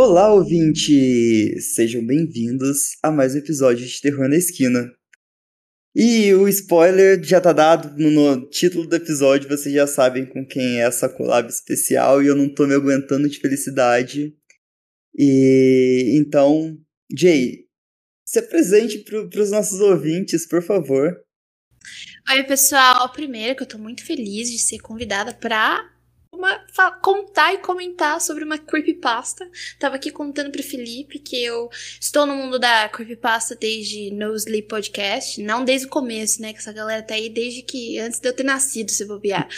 Olá, ouvinte! Sejam bem-vindos a mais um episódio de Terror na Esquina. E o spoiler já tá dado no, no, título do episódio, vocês já sabem com quem é essa collab especial e eu não tô me aguentando de felicidade. E então, Jay, se apresente pro, pros nossos ouvintes, por favor. Oi, pessoal. Primeiro que eu tô muito feliz de ser convidada para uma, contar e comentar sobre uma creepypasta. Tava aqui contando pro Felipe que eu estou no mundo da creepypasta desde No Sleep Podcast. Não desde o começo, né? Que essa galera tá aí desde que antes de eu ter nascido, se bobear.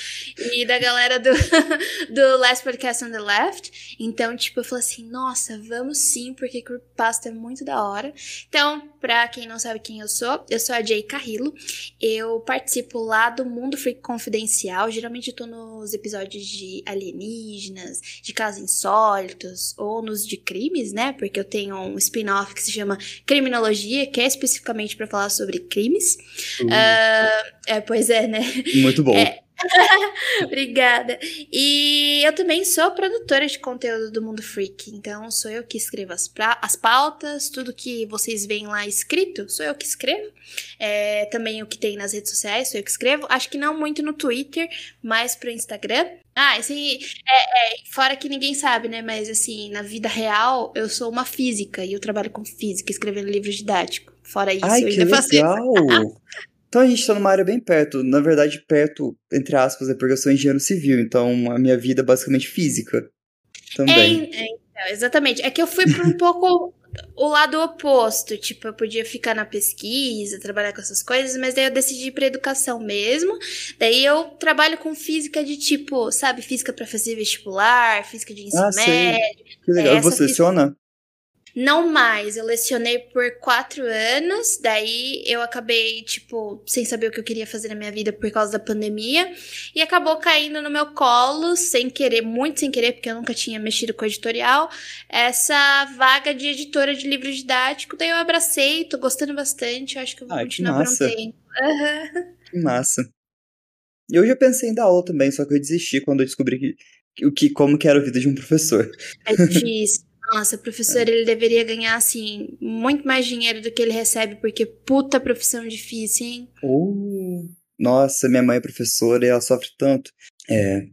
E da galera do, do Last Podcast on the Left. Então, tipo, eu falei assim: nossa, vamos sim, porque creepypasta é muito da hora. Então, pra quem não sabe quem eu sou, eu sou a Jay Carrillo. Eu participo lá do Mundo Freak Confidencial. Geralmente eu tô nos episódios de alienígenas, de casos insólitos, ou nos de crimes, né? Porque eu tenho um spin-off que se chama Criminologia, que é especificamente para falar sobre crimes. Uh, é, pois é, né? Muito bom. É, Obrigada. E eu também sou produtora de conteúdo do Mundo Freak, então sou eu que escrevo as, pra, as pautas, tudo que vocês veem lá escrito, sou eu que escrevo. É, também o que tem nas redes sociais, sou eu que escrevo. Acho que não muito no Twitter, mais pro Instagram. Ah, assim, é, é, fora que ninguém sabe, né? Mas assim, na vida real, eu sou uma física e eu trabalho com física, escrevendo livro didático. Fora isso, Ai, eu ainda faço isso. Então a gente tá numa área bem perto. Na verdade, perto, entre aspas, é porque eu sou engenheiro civil, então a minha vida é basicamente física. Também. É, é, então, exatamente. É que eu fui para um pouco o lado oposto. Tipo, eu podia ficar na pesquisa, trabalhar com essas coisas, mas daí eu decidi ir pra educação mesmo. Daí eu trabalho com física de tipo, sabe, física para fazer vestibular, física de ensino ah, médio. Sei. Que legal. É, Você leciona? Não mais, eu lecionei por quatro anos, daí eu acabei, tipo, sem saber o que eu queria fazer na minha vida por causa da pandemia, e acabou caindo no meu colo, sem querer, muito sem querer, porque eu nunca tinha mexido com editorial, essa vaga de editora de livro didático, daí eu abracei, tô gostando bastante, eu acho que eu vou ah, continuar por um tempo. Uhum. Que massa. Eu já pensei em dar aula também, só que eu desisti quando eu descobri que, o que, como que era a vida de um professor. É difícil. Nossa, professor, ele deveria ganhar, assim, muito mais dinheiro do que ele recebe, porque puta profissão difícil, hein? Uh, nossa, minha mãe é professora e ela sofre tanto. É.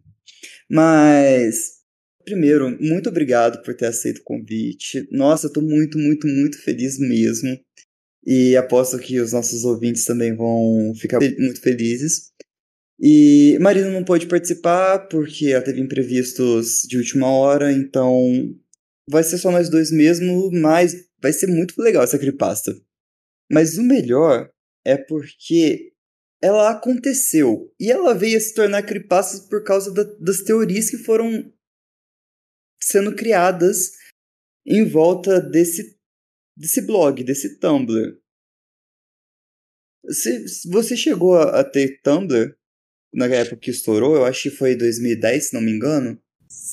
Mas, primeiro, muito obrigado por ter aceito o convite. Nossa, eu tô muito, muito, muito feliz mesmo. E aposto que os nossos ouvintes também vão ficar muito felizes. E Marina não pôde participar porque ela teve imprevistos de última hora, então vai ser só nós dois mesmo, mas vai ser muito legal essa creepypasta. Mas o melhor é porque ela aconteceu e ela veio a se tornar creepypasta por causa da, das teorias que foram sendo criadas em volta desse desse blog, desse Tumblr. Você, você chegou a, a ter Tumblr na época que estourou? Eu acho que foi 2010, se não me engano.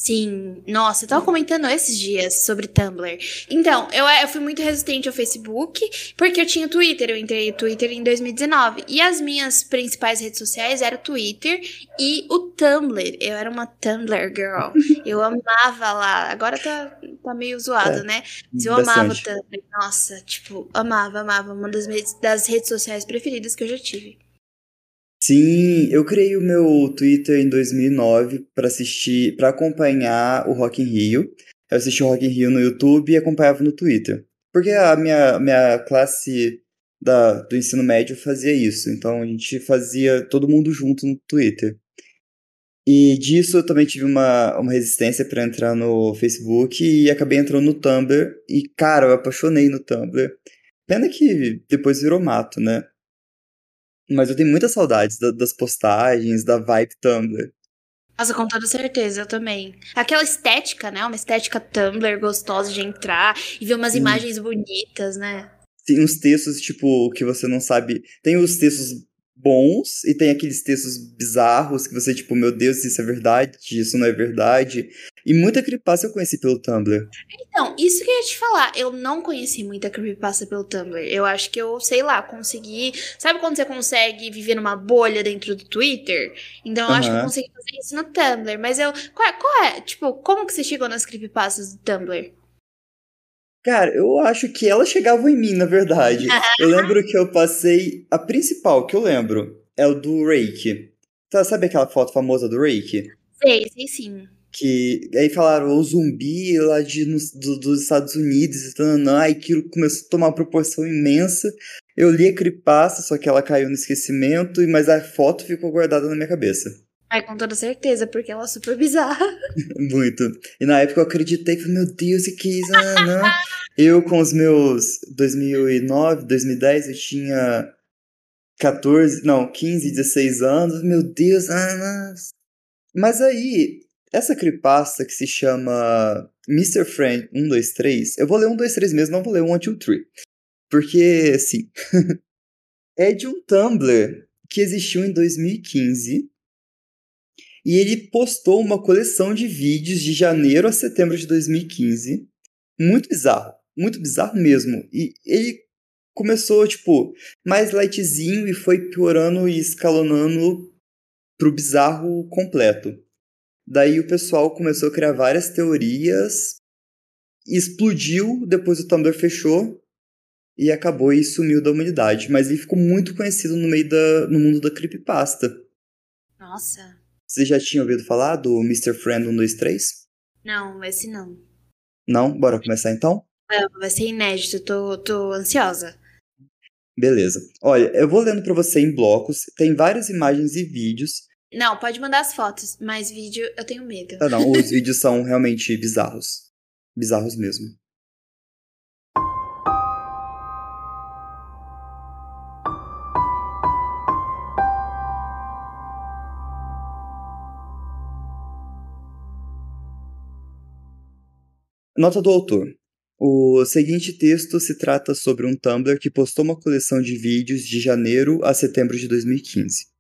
Sim, nossa, eu tava comentando esses dias sobre Tumblr. Então, eu, eu fui muito resistente ao Facebook, porque eu tinha Twitter, eu entrei no Twitter em 2019. E as minhas principais redes sociais eram o Twitter e o Tumblr. Eu era uma Tumblr girl. Eu amava lá. Agora tá, tá meio zoado, é, né? Mas eu bastante. amava o Tumblr. Nossa, tipo, amava, amava. Uma das, das redes sociais preferidas que eu já tive. Sim, eu criei o meu Twitter em 2009 para assistir, para acompanhar o Rock in Rio. Eu assisti o Rock in Rio no YouTube e acompanhava no Twitter. Porque a minha, minha classe da, do ensino médio fazia isso. Então a gente fazia todo mundo junto no Twitter. E disso eu também tive uma, uma resistência para entrar no Facebook e acabei entrando no Tumblr. E, cara, eu apaixonei no Tumblr. Pena que depois virou mato, né? Mas eu tenho muitas saudades da, das postagens, da vibe Tumblr. Nossa, com toda certeza, eu também. Aquela estética, né? Uma estética Tumblr gostosa de entrar e ver umas imagens bonitas, né? Tem uns textos, tipo, que você não sabe. Tem os textos bons e tem aqueles textos bizarros que você, tipo, meu Deus, isso é verdade, isso não é verdade. E muita creepypasta eu conheci pelo Tumblr. Então, isso que eu ia te falar, eu não conheci muita creepypasta pelo Tumblr. Eu acho que eu, sei lá, consegui. Sabe quando você consegue viver numa bolha dentro do Twitter? Então eu uhum. acho que eu consegui fazer isso no Tumblr. Mas eu. Qual é, qual é? Tipo, como que você chegou nas creepypastas do Tumblr? Cara, eu acho que ela chegava em mim, na verdade. eu lembro que eu passei. A principal que eu lembro é o do Rake. Tá, sabe aquela foto famosa do Rake? Sei, sei sim. Que aí falaram o zumbi lá de, no, do, dos Estados Unidos e tal, aí aquilo começou a tomar uma proporção imensa. Eu li a creepypasta, só que ela caiu no esquecimento, mas a foto ficou guardada na minha cabeça. Ai, com toda certeza, porque ela é super bizarra. Muito. E na época eu acreditei, falei, meu Deus, e que isso? Ah, não. eu com os meus 2009, 2010, eu tinha 14, não, 15, 16 anos. Meu Deus, ah, não. Mas aí, essa creepypasta que se chama Mr. Friend 123, eu vou ler 123 mesmo, não vou ler 1, 2, 3. Porque, assim, é de um Tumblr que existiu em 2015 e ele postou uma coleção de vídeos de janeiro a setembro de 2015. Muito bizarro, muito bizarro mesmo. E ele começou, tipo, mais lightzinho e foi piorando e escalonando pro bizarro completo. Daí o pessoal começou a criar várias teorias, explodiu, depois o Tumblr fechou e acabou e sumiu da humanidade. Mas ele ficou muito conhecido no meio da, no mundo da creepypasta. Nossa. Você já tinha ouvido falar do Mr. Friend 123? Não, esse não. Não? Bora começar então? Não, vai ser inédito, tô, tô ansiosa. Beleza. Olha, eu vou lendo para você em blocos, tem várias imagens e vídeos. Não, pode mandar as fotos, mas vídeo eu tenho medo. Ah, não, os vídeos são realmente bizarros. Bizarros mesmo. Nota do autor. O seguinte texto se trata sobre um Tumblr que postou uma coleção de vídeos de janeiro a setembro de 2015.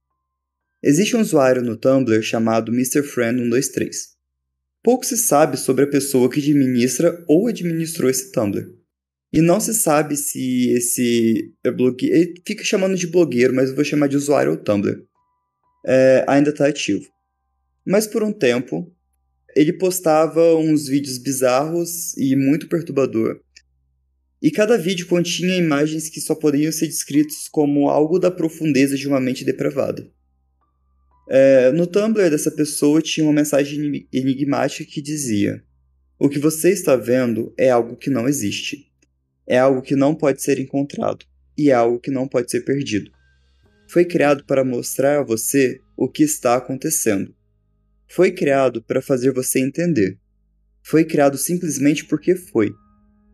Existe um usuário no Tumblr chamado MrFriend123. Pouco se sabe sobre a pessoa que administra ou administrou esse Tumblr. E não se sabe se esse é blogueiro. Ele fica chamando de blogueiro, mas eu vou chamar de usuário ou Tumblr. É, ainda está ativo. Mas por um tempo, ele postava uns vídeos bizarros e muito perturbador. E cada vídeo continha imagens que só poderiam ser descritas como algo da profundeza de uma mente depravada. É, no Tumblr dessa pessoa tinha uma mensagem enigmática que dizia: O que você está vendo é algo que não existe. É algo que não pode ser encontrado. E é algo que não pode ser perdido. Foi criado para mostrar a você o que está acontecendo foi criado para fazer você entender. Foi criado simplesmente porque foi.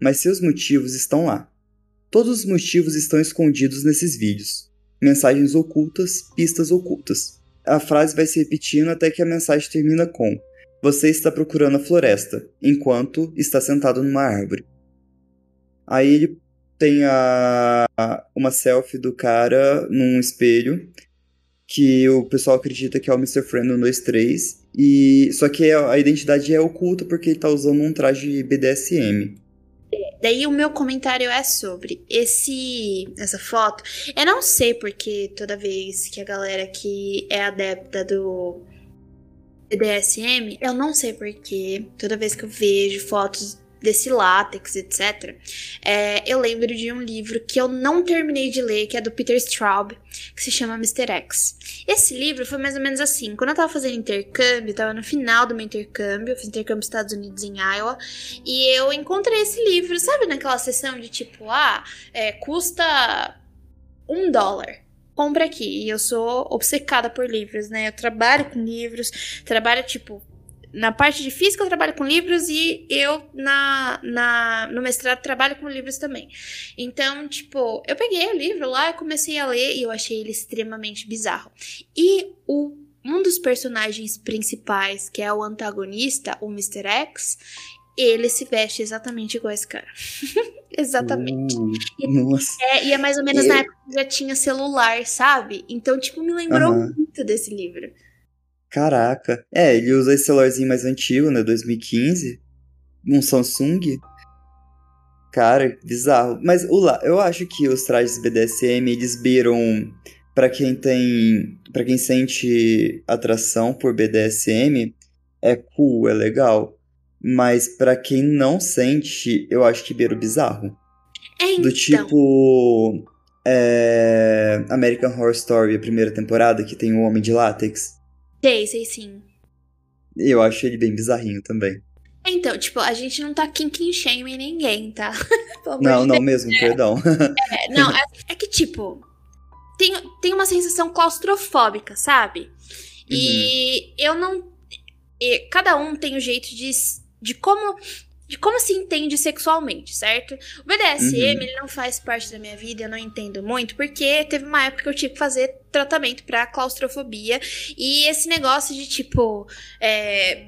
Mas seus motivos estão lá. Todos os motivos estão escondidos nesses vídeos. Mensagens ocultas, pistas ocultas. A frase vai se repetindo até que a mensagem termina com: Você está procurando a floresta, enquanto está sentado numa árvore. Aí ele tem a, uma selfie do cara num espelho que o pessoal acredita que é o Mr. Friend 123 e só que a identidade é oculta porque ele tá usando um traje BDSM. Daí o meu comentário é sobre esse essa foto. Eu não sei porque toda vez que a galera que é adepta do BDSM, eu não sei porque toda vez que eu vejo fotos desse látex, etc. É, eu lembro de um livro que eu não terminei de ler, que é do Peter Straub, que se chama Mr. X. Esse livro foi mais ou menos assim. Quando eu tava fazendo intercâmbio, tava no final do meu intercâmbio, eu fiz intercâmbio nos Estados Unidos em Iowa, e eu encontrei esse livro, sabe naquela sessão de tipo, ah, é, custa um dólar compra aqui. E eu sou obcecada por livros, né? Eu trabalho com livros, trabalho, tipo, na parte de física eu trabalho com livros e eu na, na no mestrado trabalho com livros também. Então, tipo, eu peguei o livro lá e comecei a ler e eu achei ele extremamente bizarro. E o um dos personagens principais, que é o antagonista, o Mr. X, ele se veste exatamente igual esse cara. exatamente. Uh, e, nossa. É, e é mais ou menos eu... na época que já tinha celular, sabe? Então, tipo, me lembrou muito desse livro. Caraca. É, ele usa esse celularzinho mais antigo, né? 2015. Um Samsung. Cara, bizarro. Mas o lá, eu acho que os trajes BDSM, eles beiram para quem tem, para quem sente atração por BDSM, é cool, é legal. Mas para quem não sente, eu acho que beira o bizarro. É, então. Do tipo. É, American Horror Story, a primeira temporada, que tem o Homem de Látex. Sei, sei sim. Eu acho ele bem bizarrinho também. Então, tipo, a gente não tá kinking shaming ninguém, tá? não, não mesmo, perdão. É, não, é, é, que, tipo, tem, tem uma sensação claustrofóbica, sabe? E uhum. eu não. E cada um tem o um jeito de, de como de como se entende sexualmente, certo? O BDSM, uhum. ele não faz parte da minha vida, eu não entendo muito, porque teve uma época que eu tive que fazer tratamento para claustrofobia, e esse negócio de, tipo, é,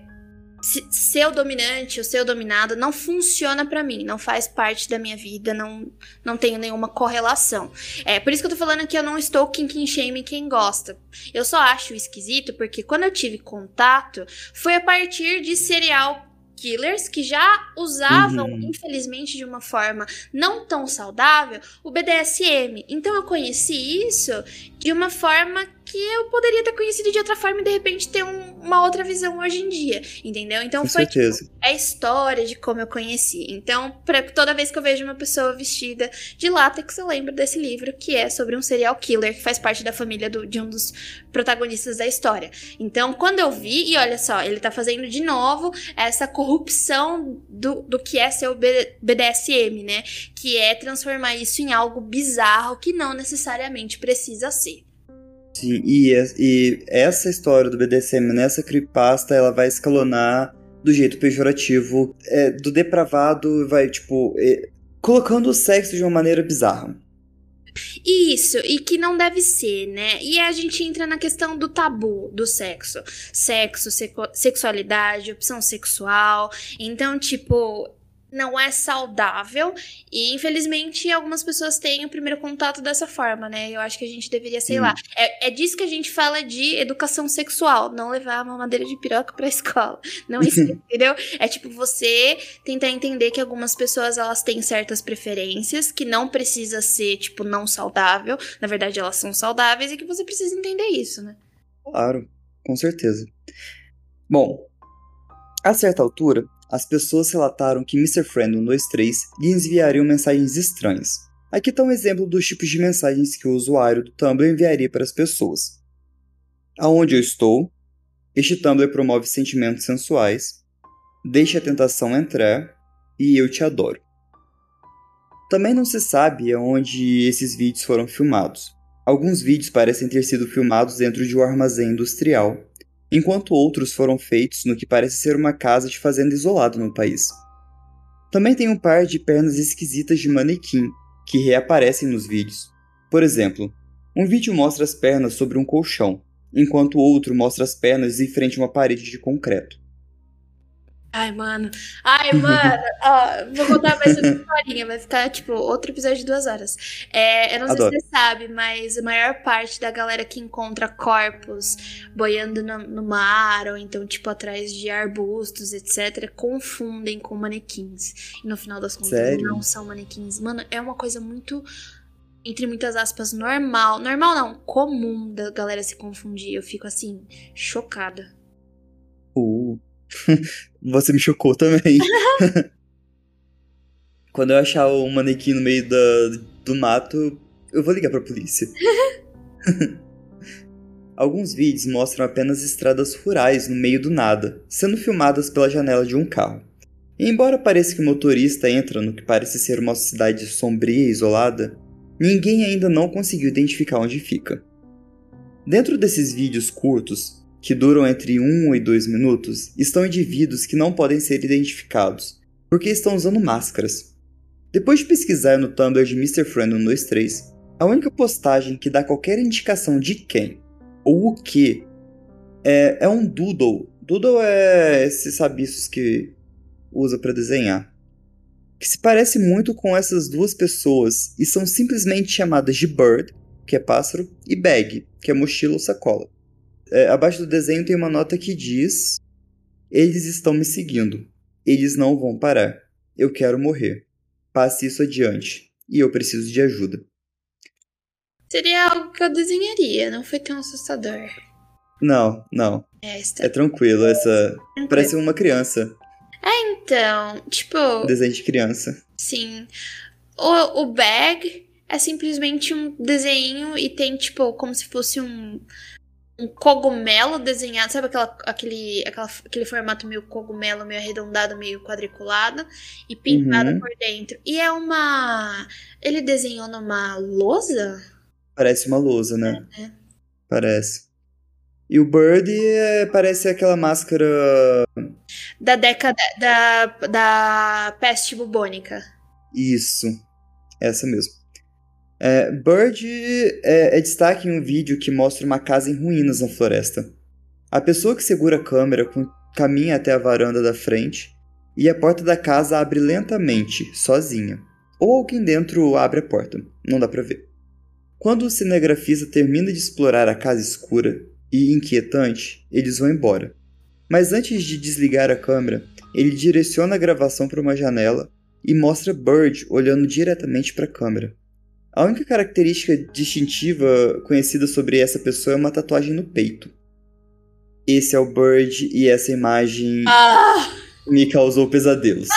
ser o dominante ou ser o dominado não funciona para mim, não faz parte da minha vida, não, não tenho nenhuma correlação. É por isso que eu tô falando que eu não estou kinking shaming quem gosta. Eu só acho esquisito porque quando eu tive contato foi a partir de serial killers que já usavam, uhum. infelizmente, de uma forma não tão saudável, o BDSM. Então eu conheci isso de uma forma que eu poderia ter conhecido de outra forma e de repente ter um, uma outra visão hoje em dia, entendeu? Então Com foi tipo, a história de como eu conheci. Então, pra, toda vez que eu vejo uma pessoa vestida de látex, eu lembro desse livro que é sobre um serial killer que faz parte da família do, de um dos protagonistas da história. Então, quando eu vi, e olha só, ele tá fazendo de novo essa corrupção do, do que é ser o BDSM, né? Que é transformar isso em algo bizarro que não necessariamente precisa ser. Sim, e, e essa história do BDSM nessa creepypasta, ela vai escalonar do jeito pejorativo, é, do depravado, vai, tipo, é, colocando o sexo de uma maneira bizarra. Isso, e que não deve ser, né? E a gente entra na questão do tabu do sexo. Sexo, sexualidade, opção sexual. Então, tipo, não é saudável. E infelizmente algumas pessoas têm o primeiro contato dessa forma, né? Eu acho que a gente deveria, sei hum. lá. É, é disso que a gente fala de educação sexual, não levar uma madeira de piroca pra escola. Não isso, entendeu? É tipo você tentar entender que algumas pessoas elas têm certas preferências, que não precisa ser, tipo, não saudável. Na verdade, elas são saudáveis e que você precisa entender isso, né? Claro, com certeza. Bom, a certa altura, as pessoas relataram que Mr. Friend 123 lhes enviariam mensagens estranhas. Aqui está um exemplo dos tipos de mensagens que o usuário do Tumblr enviaria para as pessoas. Aonde eu estou? Este Tumblr promove sentimentos sensuais. Deixe a tentação entrar. E eu te adoro. Também não se sabe aonde esses vídeos foram filmados. Alguns vídeos parecem ter sido filmados dentro de um armazém industrial, enquanto outros foram feitos no que parece ser uma casa de fazenda isolada no país. Também tem um par de pernas esquisitas de manequim que reaparecem nos vídeos. Por exemplo, um vídeo mostra as pernas sobre um colchão, enquanto o outro mostra as pernas em frente a uma parede de concreto. Ai, mano. Ai, mano. Ó, vou contar mais uma historinha. Vai ficar, tipo, outro episódio de duas horas. É, eu não Adoro. sei se você sabe, mas a maior parte da galera que encontra corpos boiando no, no mar, ou então, tipo, atrás de arbustos, etc., confundem com manequins. E no final das contas, Sério? não são manequins. Mano, é uma coisa muito entre muitas aspas, normal. Normal não, comum da galera se confundir. Eu fico assim, chocada. Uh. Você me chocou também. Quando eu achar um manequim no meio da, do mato, eu vou ligar pra polícia. Alguns vídeos mostram apenas estradas rurais no meio do nada, sendo filmadas pela janela de um carro. E embora pareça que o motorista entra no que parece ser uma cidade sombria e isolada, ninguém ainda não conseguiu identificar onde fica. Dentro desses vídeos curtos, que duram entre 1 e 2 minutos, estão indivíduos que não podem ser identificados, porque estão usando máscaras. Depois de pesquisar no Tumblr de Mr. Friend 123, a única postagem que dá qualquer indicação de quem ou o que é, é um doodle. Doodle é esses sabiços que usa para desenhar. Que se parece muito com essas duas pessoas e são simplesmente chamadas de Bird, que é pássaro, e Bag, que é mochila ou sacola. É, abaixo do desenho tem uma nota que diz: Eles estão me seguindo. Eles não vão parar. Eu quero morrer. Passe isso adiante. E eu preciso de ajuda. Seria algo que eu desenharia, não foi tão assustador. Não, não. É, é tranquilo, essa. Tranquilo. Parece uma criança. É, então, tipo. Desenho de criança. Sim. O, o bag é simplesmente um desenho e tem, tipo, como se fosse um, um cogumelo desenhado. Sabe aquela, aquele, aquela, aquele formato meio cogumelo, meio arredondado, meio quadriculado? E pintado Uhum. por dentro. E é uma. Ele desenhou numa lousa? Parece uma lousa, né? É. Parece. E o Bird é, parece aquela máscara. Da década. Da, da peste bubônica. Isso. Essa mesmo. É, Bird é, é destaque em um vídeo que mostra uma casa em ruínas na floresta. A pessoa que segura a câmera caminha até a varanda da frente e a porta da casa abre lentamente, sozinha. Ou alguém dentro abre a porta, não dá pra ver. Quando o cinegrafista termina de explorar a casa escura e inquietante, eles vão embora. Mas antes de desligar a câmera, ele direciona a gravação para uma janela e mostra Bird olhando diretamente para a câmera. A única característica distintiva conhecida sobre essa pessoa é uma tatuagem no peito. Esse é o Bird e essa imagem Ah! me causou pesadelos.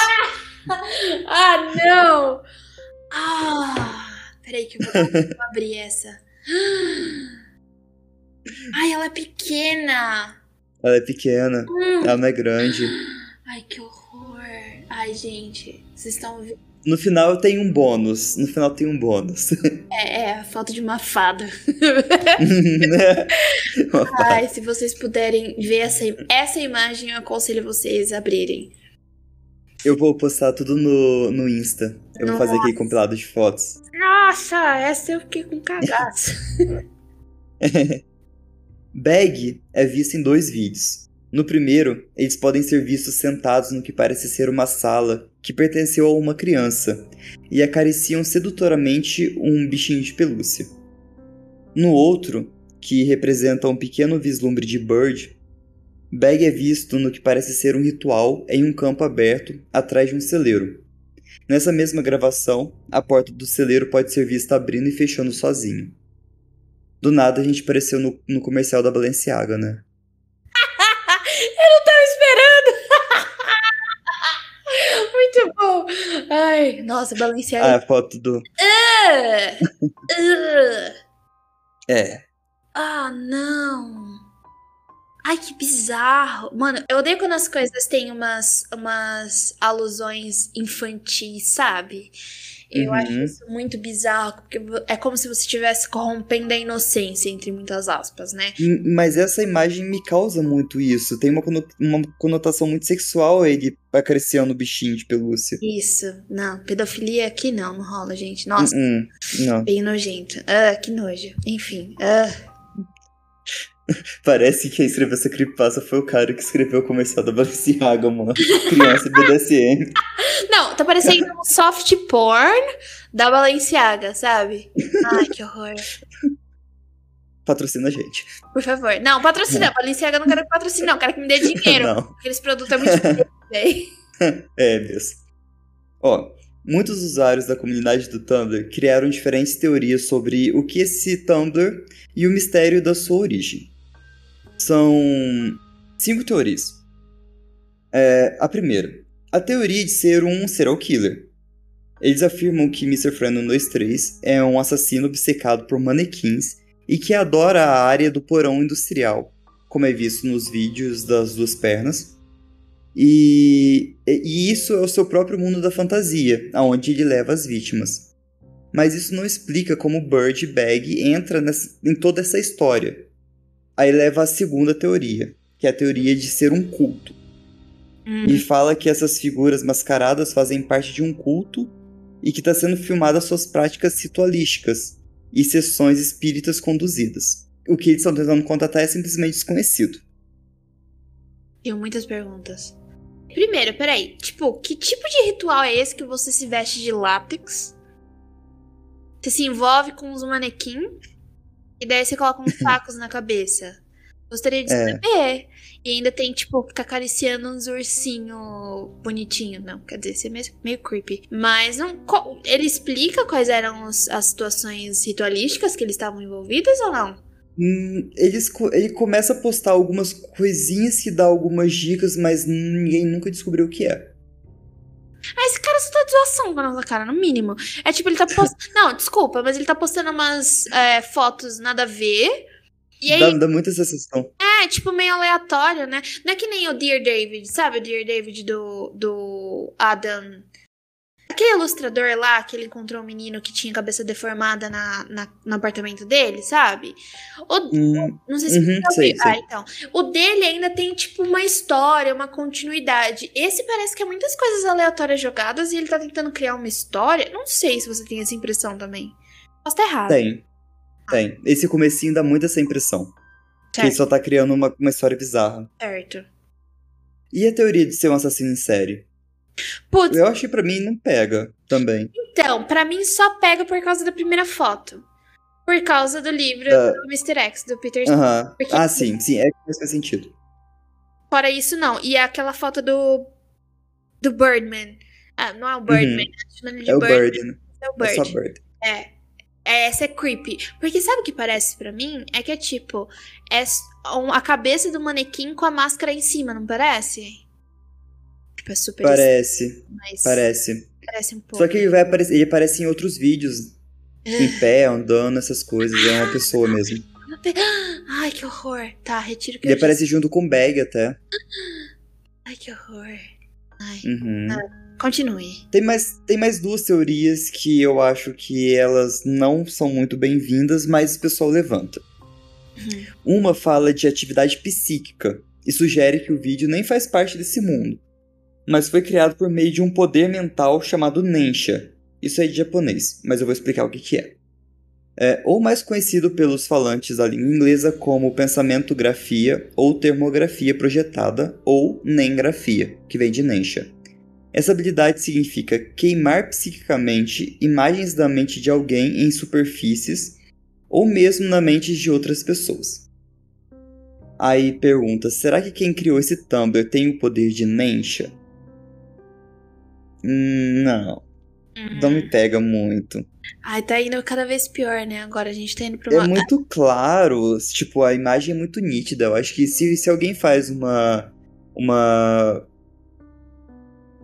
Ah, não! Ah! Peraí que eu vou, vou abrir essa. Ai, ela é pequena! Ela é pequena, Hum. ela não é grande. Ai, que horror! Ai, gente, vocês estão vendo? No final tem um bônus. No final tem um bônus. É, é, a falta de uma fada. Ai, se vocês puderem ver essa, essa imagem, eu aconselho vocês a abrirem. Eu vou postar tudo no, no Insta. Eu vou fazer aquele compilado de fotos. Nossa, essa eu fiquei com cagaço. Bag é visto em dois vídeos. No primeiro, eles podem ser vistos sentados no que parece ser uma sala que pertenceu a uma criança e acariciam sedutoramente um bichinho de pelúcia. No outro, que representa um pequeno vislumbre de Bird, Bag é visto no que parece ser um ritual em um campo aberto atrás de um celeiro. Nessa mesma gravação, a porta do celeiro pode ser vista abrindo e fechando sozinho. Do nada a gente apareceu no, no comercial da Balenciaga, né? Ai, nossa, Ah, Balenciaga. a foto do. Ah, ah, É. ah, não! Ai, que bizarro! Mano, eu odeio quando as coisas têm umas, umas alusões infantis, sabe? Eu Uhum. acho isso muito bizarro, porque é como se você estivesse corrompendo a inocência, entre muitas aspas, né? M- Mas essa imagem me causa muito isso. Tem uma, uma conotação muito sexual ele acariciando o bichinho de pelúcia. Isso, não, pedofilia aqui não, não rola, gente. Nossa, Uh-uh, Não. bem nojento. Ah, que nojo. Enfim, ah. Parece que quem escreveu essa creepypasta foi o cara que escreveu o comercial da Balenciaga, mano. Criança BDSM. Não, tá parecendo um soft porn da Balenciaga, sabe? Ai, que horror. Patrocina a gente. Por favor. Não, patrocina. Balenciaga eu não quero que patrocine, não. Quero que me dê dinheiro. Não. Aqueles produtos é muito véi. É mesmo. Ó, muitos usuários da comunidade do Tumblr criaram diferentes teorias sobre o que esse Tumblr e o mistério da sua origem. São cinco teorias. É, a primeira, a teoria de ser um serial killer. Eles afirmam que Mr. Friend 123 é um assassino obcecado por manequins e que adora a área do porão industrial, como é visto nos vídeos das duas pernas. E, e isso é o seu próprio mundo da fantasia, aonde ele leva as vítimas. Mas isso não explica como Bird Bag entra nessa- em toda essa história. Aí leva à segunda teoria, que é a teoria de ser um culto. Hum, E fala que essas figuras mascaradas fazem parte de um culto e que está sendo filmada suas práticas ritualísticas e sessões espíritas conduzidas. O que eles estão tentando contatar é simplesmente desconhecido. Tenho muitas perguntas. Primeiro, peraí. Tipo, que tipo de ritual é esse que você se veste de látex? Você se envolve com uns manequim e daí você coloca uns sacos na cabeça. Gostaria de É. saber. E ainda tem, tipo, ficar acariciando uns ursinhos bonitinhos. Não, quer dizer, isso é meio, meio creepy. Mas não, ele explica quais eram os- as situações ritualísticas que eles estavam envolvidos ou não? hum, eles, ele começa a postar algumas coisinhas que dá algumas dicas, mas ninguém nunca descobriu o que é. Ah, esse cara só tá de zoação com a nossa cara, no mínimo. É tipo, ele tá postando. Não, desculpa, mas ele tá postando umas é, fotos nada a ver. E aí, Dá, dá muita sensação. é, tipo, meio aleatório, né? Não é que nem o Dear David, sabe? O Dear David do, do Adam. Aquele ilustrador lá que ele encontrou um menino que tinha cabeça deformada na, na- no apartamento dele, sabe? O, Hum, não sei se Uhum, você sei. Ah, então. O dele ainda tem, tipo, uma história, uma continuidade. Esse parece que é muitas coisas aleatórias jogadas e ele tá tentando criar uma história. Não sei se você tem essa impressão também. Posso estar errado. tem. Tem. Esse comecinho dá muito essa impressão. Que ele Certo, só tá criando uma, uma história bizarra. certo. E a teoria de ser um assassino em série? Putz, Eu acho que pra mim não pega também. então, pra mim só pega por causa da primeira foto. Por causa do livro Da- do Mr. X, do Peter. Aham. Porque- Ah, sim, sim. É que faz sentido. Fora isso, não. E aquela foto do. Do Birdman. Ah, não é o Birdman, né? chamando de Uhum. É o Bird, Bird, né? é o É só Bird. Bird. É. É, Essa é creepy. Porque sabe o que parece pra mim? É que é tipo. É a cabeça do manequim com a máscara em cima, não parece? Tipo, é super Parece, mas parece. parece um pouco. Só que ele vai aparecer, ele aparece em outros vídeos. Em pé, andando, essas coisas. É uma pessoa mesmo. Ai, que horror. Tá, retiro que Ele aparece junto com o Bag até. disse. Ai, que horror. Ai, Uhum. continue. Tem mais, tem mais duas teorias que eu acho que elas não são muito bem-vindas, mas o pessoal levanta. Uhum. Uma fala de atividade psíquica e sugere que o vídeo nem faz parte desse mundo, mas foi criado por meio de um poder mental chamado Nensha. Isso é de japonês, mas eu vou explicar o que, que é. É, ou mais conhecido pelos falantes da língua inglesa como pensamento-grafia ou termografia projetada, ou nengrafia, que vem de Nensha. Essa habilidade significa queimar psiquicamente imagens da mente de alguém em superfícies ou mesmo na mente de outras pessoas. Aí pergunta: será que quem criou esse Tumblr tem o poder de Nensha? Não, Uhum. não me pega muito. Ai, tá indo cada vez pior, né? Agora a gente tá indo pra uma. É muito claro, tipo, a imagem é muito nítida. Eu acho que se, se alguém faz uma. uma.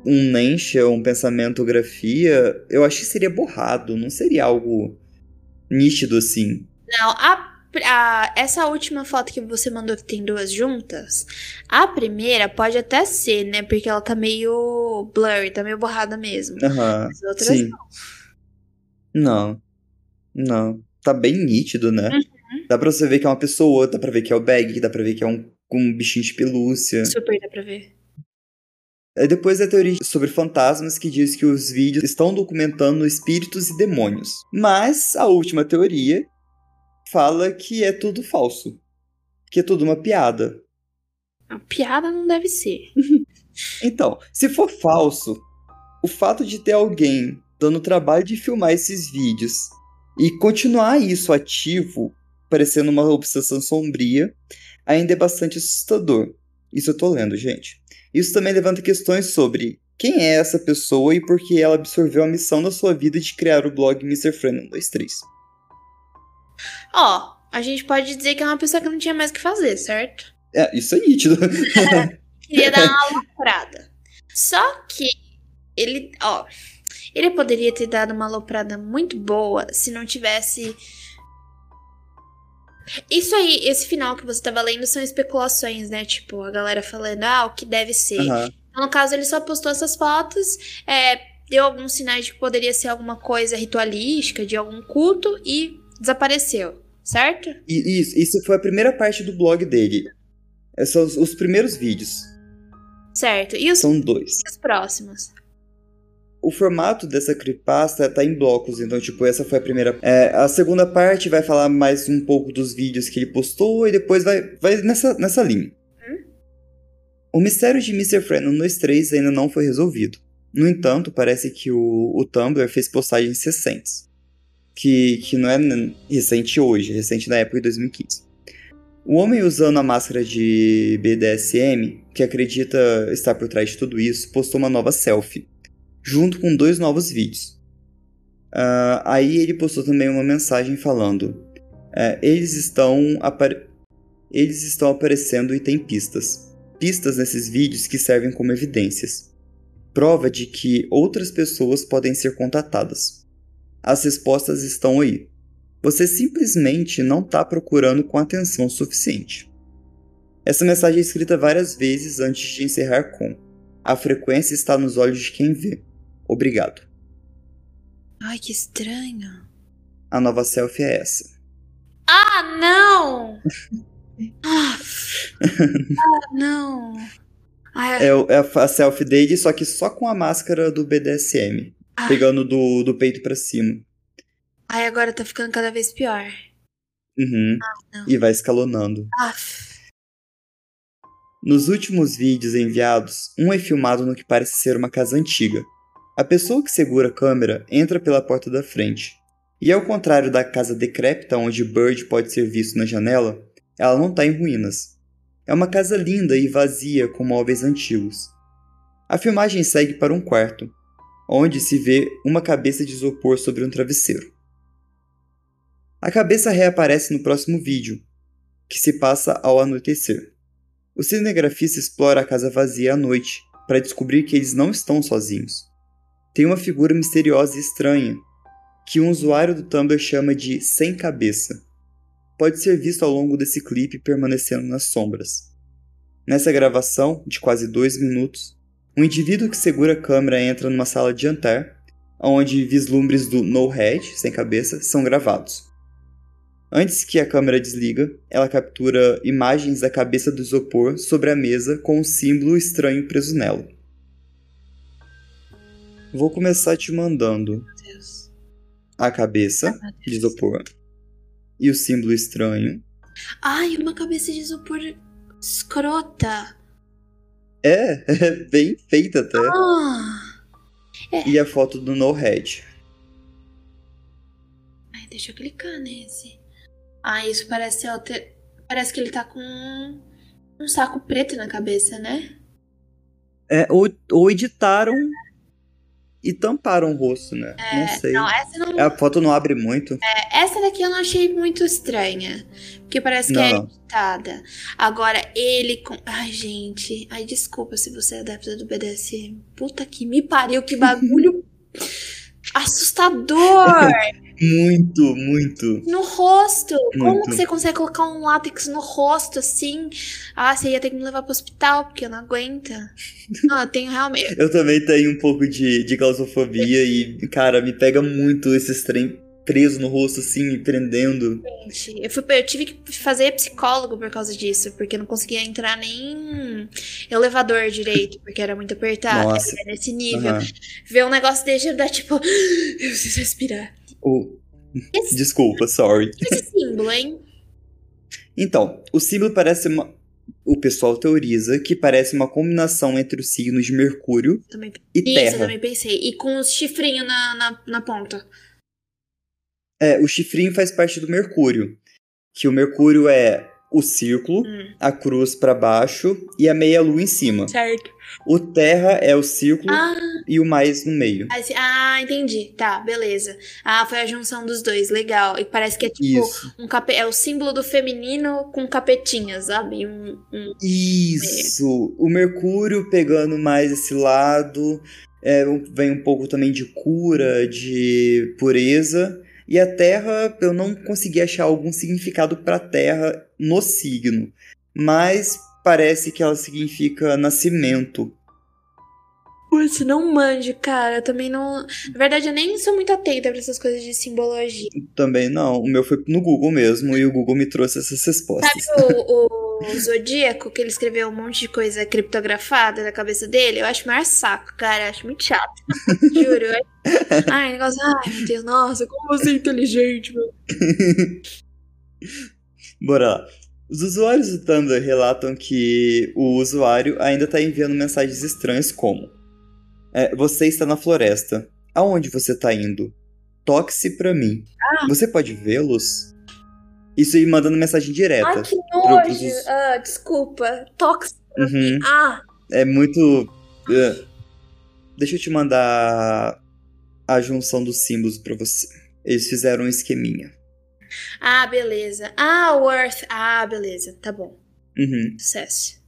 um Nensha, um pensamento-grafia, eu acho que seria borrado, não seria algo nítido assim. Não, a, a- essa última foto que você mandou que tem duas juntas, a primeira pode até ser, né? Porque ela tá meio blurry, tá meio borrada mesmo. As outras Sim. Não. Não. Tá bem nítido, né? Uhum. Dá pra você ver que é uma pessoa, dá pra ver que é o Bag, dá pra ver que é um, um bichinho de pelúcia. super dá pra ver. Aí depois a teoria sobre fantasmas que diz que os vídeos estão documentando espíritos e demônios. Mas a última teoria fala que é tudo falso. Que é tudo uma piada. A piada não deve ser. Então, se for falso, o fato de ter alguém dando o trabalho de filmar esses vídeos e continuar isso ativo, parecendo uma obsessão sombria, ainda é bastante assustador. Isso eu tô lendo, gente. Isso também levanta questões sobre quem é essa pessoa e por que ela absorveu a missão da sua vida de criar o blog Mr. Friend 123. Ó, a gente pode dizer que é uma pessoa que não tinha mais o que fazer, certo? É, isso é nítido. Queria dar uma aloprada. Só que ele, ó, ele poderia ter dado uma aloprada muito boa se não tivesse. Isso aí, esse final que você tava lendo são especulações, né? Tipo, a galera falando, ah, o que deve ser. Aham. Então, no caso, ele só postou essas fotos, é, deu alguns sinais de que poderia ser alguma coisa ritualística, de algum culto, e desapareceu, certo? E isso, isso foi a primeira parte do blog dele. Esses são os, os primeiros vídeos. Certo. E os, São dois. os próximos? O formato dessa creepypasta tá em blocos, então, tipo, essa foi a primeira. É, a segunda parte vai falar mais um pouco dos vídeos que ele postou e depois vai, vai nessa, nessa linha. O mistério de Mr. Friend 123 ainda não foi resolvido. No entanto, parece que o, o Tumblr fez postagens recentes. Que, que não é recente hoje, é recente na época de 2015. O homem usando a máscara de BDSM, que acredita estar por trás de tudo isso, postou uma nova selfie junto com dois novos vídeos. Ah, aí ele postou também uma mensagem falando: É, eles estão eles estão aparecendo e tem pistas. Pistas nesses vídeos que servem como evidências. Prova de que outras pessoas podem ser contatadas. As respostas estão aí. Você simplesmente não está procurando com atenção suficiente. Essa mensagem é escrita várias vezes antes de encerrar com: A frequência está nos olhos de quem vê. Obrigado. Ai, que estranho. A nova selfie é essa. Ah, não! ah, ah, não. É, é a selfie dele, só que só com a máscara do BDSM. Ai. Pegando do, do peito para cima. Ai, agora tá ficando cada vez pior. Uhum. Ah, e vai escalonando. Nos últimos vídeos enviados, um é filmado no que parece ser uma casa antiga. A pessoa que segura a câmera entra pela porta da frente. E ao contrário da casa decrépita onde Bird pode ser visto na janela, ela não está em ruínas. É uma casa linda e vazia com móveis antigos. A filmagem segue para um quarto, onde se vê uma cabeça de isopor sobre um travesseiro. A cabeça reaparece no próximo vídeo, que se passa ao anoitecer. O cinegrafista explora a casa vazia à noite para descobrir que eles não estão sozinhos. Tem uma figura misteriosa e estranha, que um usuário do Tumblr chama de sem cabeça. Pode ser visto ao longo desse clipe permanecendo nas sombras. Nessa gravação, de quase dois minutos, um indivíduo que segura a câmera entra numa sala de jantar, onde vislumbres do No Head, sem cabeça, são gravados. Antes que a câmera desliga, ela captura imagens da cabeça do isopor sobre a mesa com um símbolo estranho preso nela. Vou começar te mandando a cabeça de isopor e o símbolo estranho. Ai, uma cabeça de isopor escrota. É, é bem feita até. Ah, é. E a foto do No Head. Ai, deixa eu clicar nesse. Ah, isso parece alter... Parece que ele tá com um saco preto na cabeça, né? É, ou, ou editaram e tamparam o rosto, né? É, não sei. Não, essa não... A foto não abre muito. É, essa daqui eu não achei muito estranha. Porque parece que é não. é editada. Agora, ele com. Ai, gente. Ai, desculpa se você é adepta do BDSM. Puta que me pariu, que bagulho assustador! Muito, muito. No rosto. Muito. Como que você consegue colocar um látex no rosto assim? Ah, você ia ter que me levar pro hospital, porque eu não aguento. Não, eu tenho realmente. eu também tenho um pouco de, de claustrofobia e, cara, me pega muito esse trem preso no rosto, assim, prendendo. Gente, eu, fui, eu tive que fazer psicólogo por causa disso, porque eu não conseguia entrar nem elevador direito, porque era muito apertado. Nossa. Era nesse nível. Uhum. Ver um negócio desse, dá tipo, eu preciso respirar. Oh. Esse... Desculpa, sorry. Esse símbolo, hein? Então, o símbolo parece uma. O pessoal teoriza que parece uma combinação entre os signos de Mercúrio também... e Isso, Terra. Isso, eu também pensei. E com os chifrinhos na, na, na ponta. É, o chifrinho faz parte do Mercúrio. Que o Mercúrio é o círculo, hum. a cruz para baixo e a meia-lua em cima. Certo. O terra é o círculo ah. e o mais no meio. Ah, entendi. Tá, beleza. Ah, foi a junção dos dois. Legal. E parece que é tipo Isso. um capet... é o símbolo do feminino com capetinhas, sabe? Um, um... Isso. O Mercúrio pegando mais esse lado. É, vem um pouco também de cura, de pureza. E a Terra, eu não consegui achar algum significado para Terra no signo, mas parece que ela significa nascimento. Putz, não manjo, cara. Eu também não. Na verdade, eu nem sou muito atenta para essas coisas de simbologia. Também não. O meu foi no Google mesmo e o Google me trouxe essas respostas. Sabe o, o Zodíaco, que ele escreveu um monte de coisa criptografada na cabeça dele? Eu acho maior saco, cara. Eu acho muito chato. Juro. Eu... Ai, negócio. Ai, meu Deus, nossa, como você é inteligente, meu. Bora lá. Os usuários do Tumblr relatam que o usuário ainda está enviando mensagens estranhas como é, você está na floresta. Aonde você está indo? Toque-se pra mim. Ah. Você pode vê-los? Isso aí mandando mensagem direta. Ai, que nojo. Pros... Ah, desculpa. Pra uhum. Ah. É muito... Uh, deixa eu te mandar a junção dos símbolos pra você. Eles fizeram um esqueminha. Ah, beleza. Ah, o Earth. Ah, beleza. Tá bom. Uhum. Sucesso.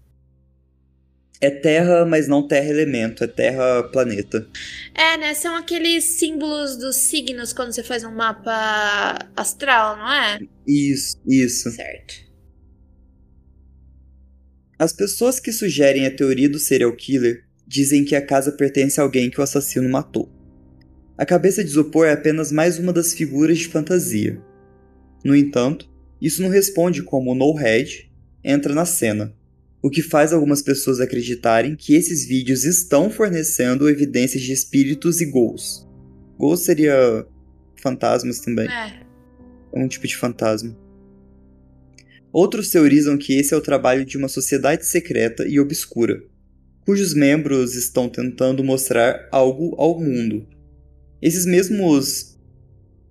É terra, mas não terra elemento, é terra planeta. É, né? São aqueles símbolos dos signos quando você faz um mapa astral, não é? Isso, isso. Certo. As pessoas que sugerem a teoria do serial killer dizem que a casa pertence a alguém que o assassino matou. A cabeça de isopor é apenas mais uma das figuras de fantasia. No entanto, isso não responde como o No Head entra na cena, o que faz algumas pessoas acreditarem que esses vídeos estão fornecendo evidências de espíritos e ghouls. Ghouls seria fantasmas também. É. É um tipo de fantasma. Outros teorizam que esse é o trabalho de uma sociedade secreta e obscura, cujos membros estão tentando mostrar algo ao mundo. Esses mesmos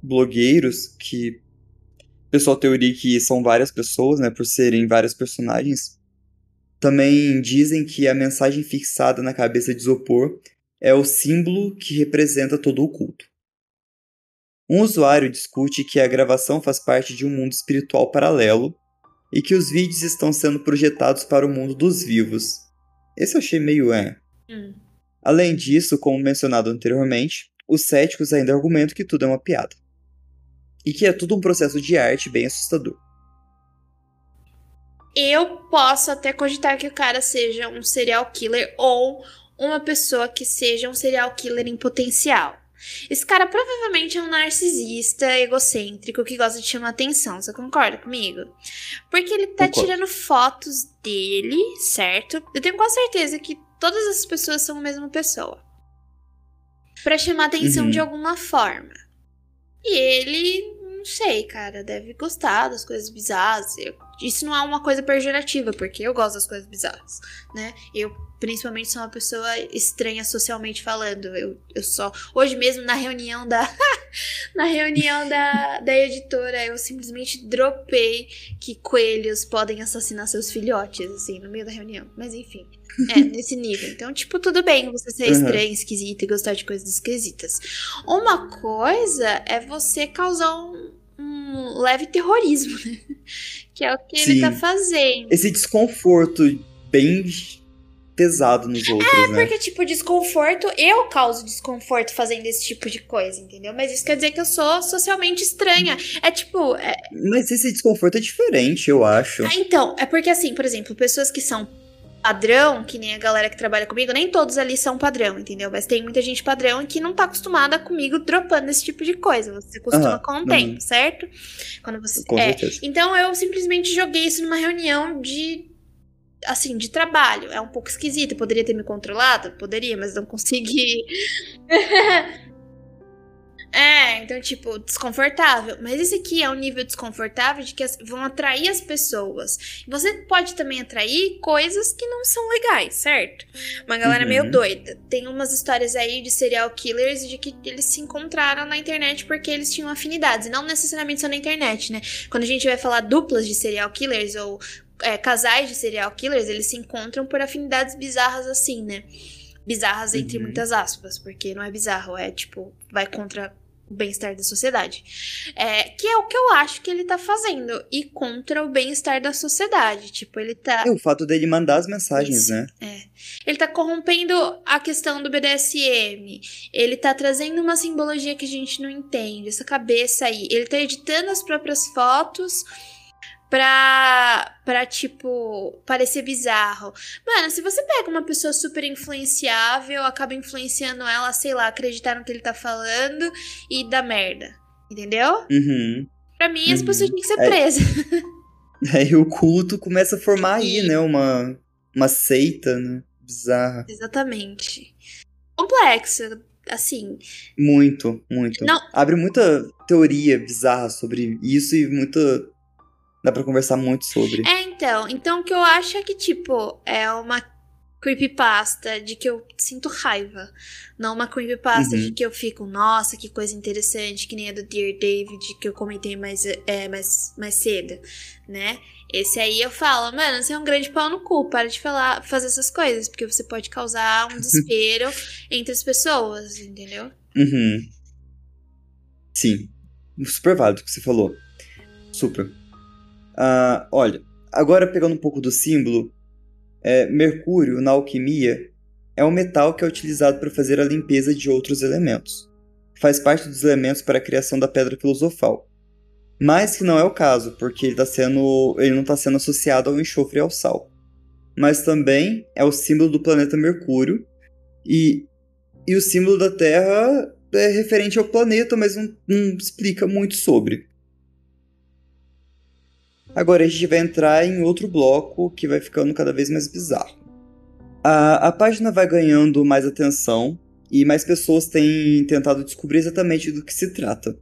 blogueiros, que o pessoal teoria que são várias pessoas, né, por serem vários personagens, também dizem que a mensagem fixada na cabeça de isopor é o símbolo que representa todo o culto. Um usuário discute que a gravação faz parte de um mundo espiritual paralelo e que os vídeos estão sendo projetados para o mundo dos vivos. Esse eu achei meio é. Hum. Além disso, como mencionado anteriormente, os céticos ainda argumentam que tudo é uma piada. E que é tudo um processo de arte bem assustador. Eu posso até cogitar que o cara seja um serial killer ou uma pessoa que seja um serial killer em potencial. Esse cara provavelmente é um narcisista, egocêntrico, que gosta de chamar atenção. Você concorda comigo? Porque ele tá Concordo. tirando fotos dele, certo? Eu tenho quase certeza que todas as pessoas são a mesma pessoa. Pra chamar atenção Uhum. de alguma forma. E ele, não sei, cara, deve gostar das coisas bizarras. Eu- isso não é uma coisa pejorativa, porque eu gosto das coisas bizarras, né? Eu, principalmente, sou uma pessoa estranha socialmente falando. Eu, eu só. Hoje mesmo, na reunião da. na reunião da, da editora, eu simplesmente dropei que coelhos podem assassinar seus filhotes, assim, no meio da reunião. Mas enfim. É, nesse nível. Então, tipo, tudo bem você ser Uhum. estranho, esquisito e gostar de coisas esquisitas. Uma coisa é você causar um, um leve terrorismo, né? Que é o que ele Sim. tá fazendo. Esse desconforto bem pesado nos outros, né? Porque, tipo, desconforto, eu causo desconforto fazendo esse tipo de coisa, entendeu? Mas isso quer dizer que eu sou socialmente estranha. É tipo, é- Mas esse desconforto é diferente, eu acho. Ah, então, é porque assim, por exemplo, pessoas que são padrão, que nem a galera que trabalha comigo, nem todos ali são padrão, entendeu? Mas tem muita gente padrão que não tá acostumada comigo dropando esse tipo de coisa. Você costuma com o uhum. tempo, certo? Quando você. Com é. certeza. Então eu simplesmente joguei isso numa reunião de. Assim, de trabalho. É um pouco esquisito. Eu poderia ter me controlado? Poderia, mas não consegui. É, então, tipo, desconfortável. Mas esse aqui é um nível desconfortável de que as- vão atrair as pessoas. Você pode também atrair coisas que não são legais, certo? Uma galera Uhum. meio doida. Tem umas histórias aí de serial killers de que eles se encontraram na internet porque eles tinham afinidades. E não necessariamente só na internet, né? Quando a gente vai falar duplas de serial killers ou é, casais de serial killers, eles se encontram por afinidades bizarras assim, né? Bizarras entre Uhum. muitas aspas, porque não é bizarro, é tipo, vai contra o bem-estar da sociedade. É, que é o que eu acho que ele tá fazendo. E contra o bem-estar da sociedade. Tipo, ele tá. É o fato dele mandar as mensagens, Isso. né? Ele tá corrompendo a questão do BDSM. Ele tá trazendo uma simbologia que a gente não entende. Essa cabeça aí. Ele tá editando as próprias fotos pra, pra tipo, parecer bizarro. Mano, se você pega uma pessoa super influenciável, acaba influenciando ela, sei lá, acreditar no que ele tá falando e dá merda. Entendeu? Uhum. Pra mim, as Uhum. pessoas têm que ser É. presas. Aí o culto começa a formar aí, né? Uma, uma seita, né? Bizarra. Exatamente. Complexo, assim. Muito, muito. Não. Abre muita teoria bizarra sobre isso e muita. Dá pra conversar muito sobre. É, então. Então, o que eu acho é que, tipo, é uma creepypasta de que eu sinto raiva. Não uma creepypasta Uhum. de que eu fico, nossa, que coisa interessante, que nem a do Dear David, que eu comentei mais, é, mais, mais cedo, né? Esse aí eu falo, mano, você é um grande pau no cu, para de falar, fazer essas coisas, porque você pode causar um desespero entre as pessoas, entendeu? Uhum. Sim. Super válido o que você falou. Super. Uh, olha, agora pegando um pouco do símbolo, é, Mercúrio, na alquimia, é um metal que é utilizado para fazer a limpeza de outros elementos. Faz parte dos elementos para a criação da pedra filosofal. Mas que não é o caso, porque ele, tá sendo, ele não está sendo associado ao enxofre e ao sal. Mas também é o símbolo do planeta Mercúrio, e, e o símbolo da Terra é referente ao planeta, mas não, não explica muito sobre. Agora a gente vai entrar em outro bloco que vai ficando cada vez mais bizarro. A, a página vai ganhando mais atenção e mais pessoas têm tentado descobrir exatamente do que se trata.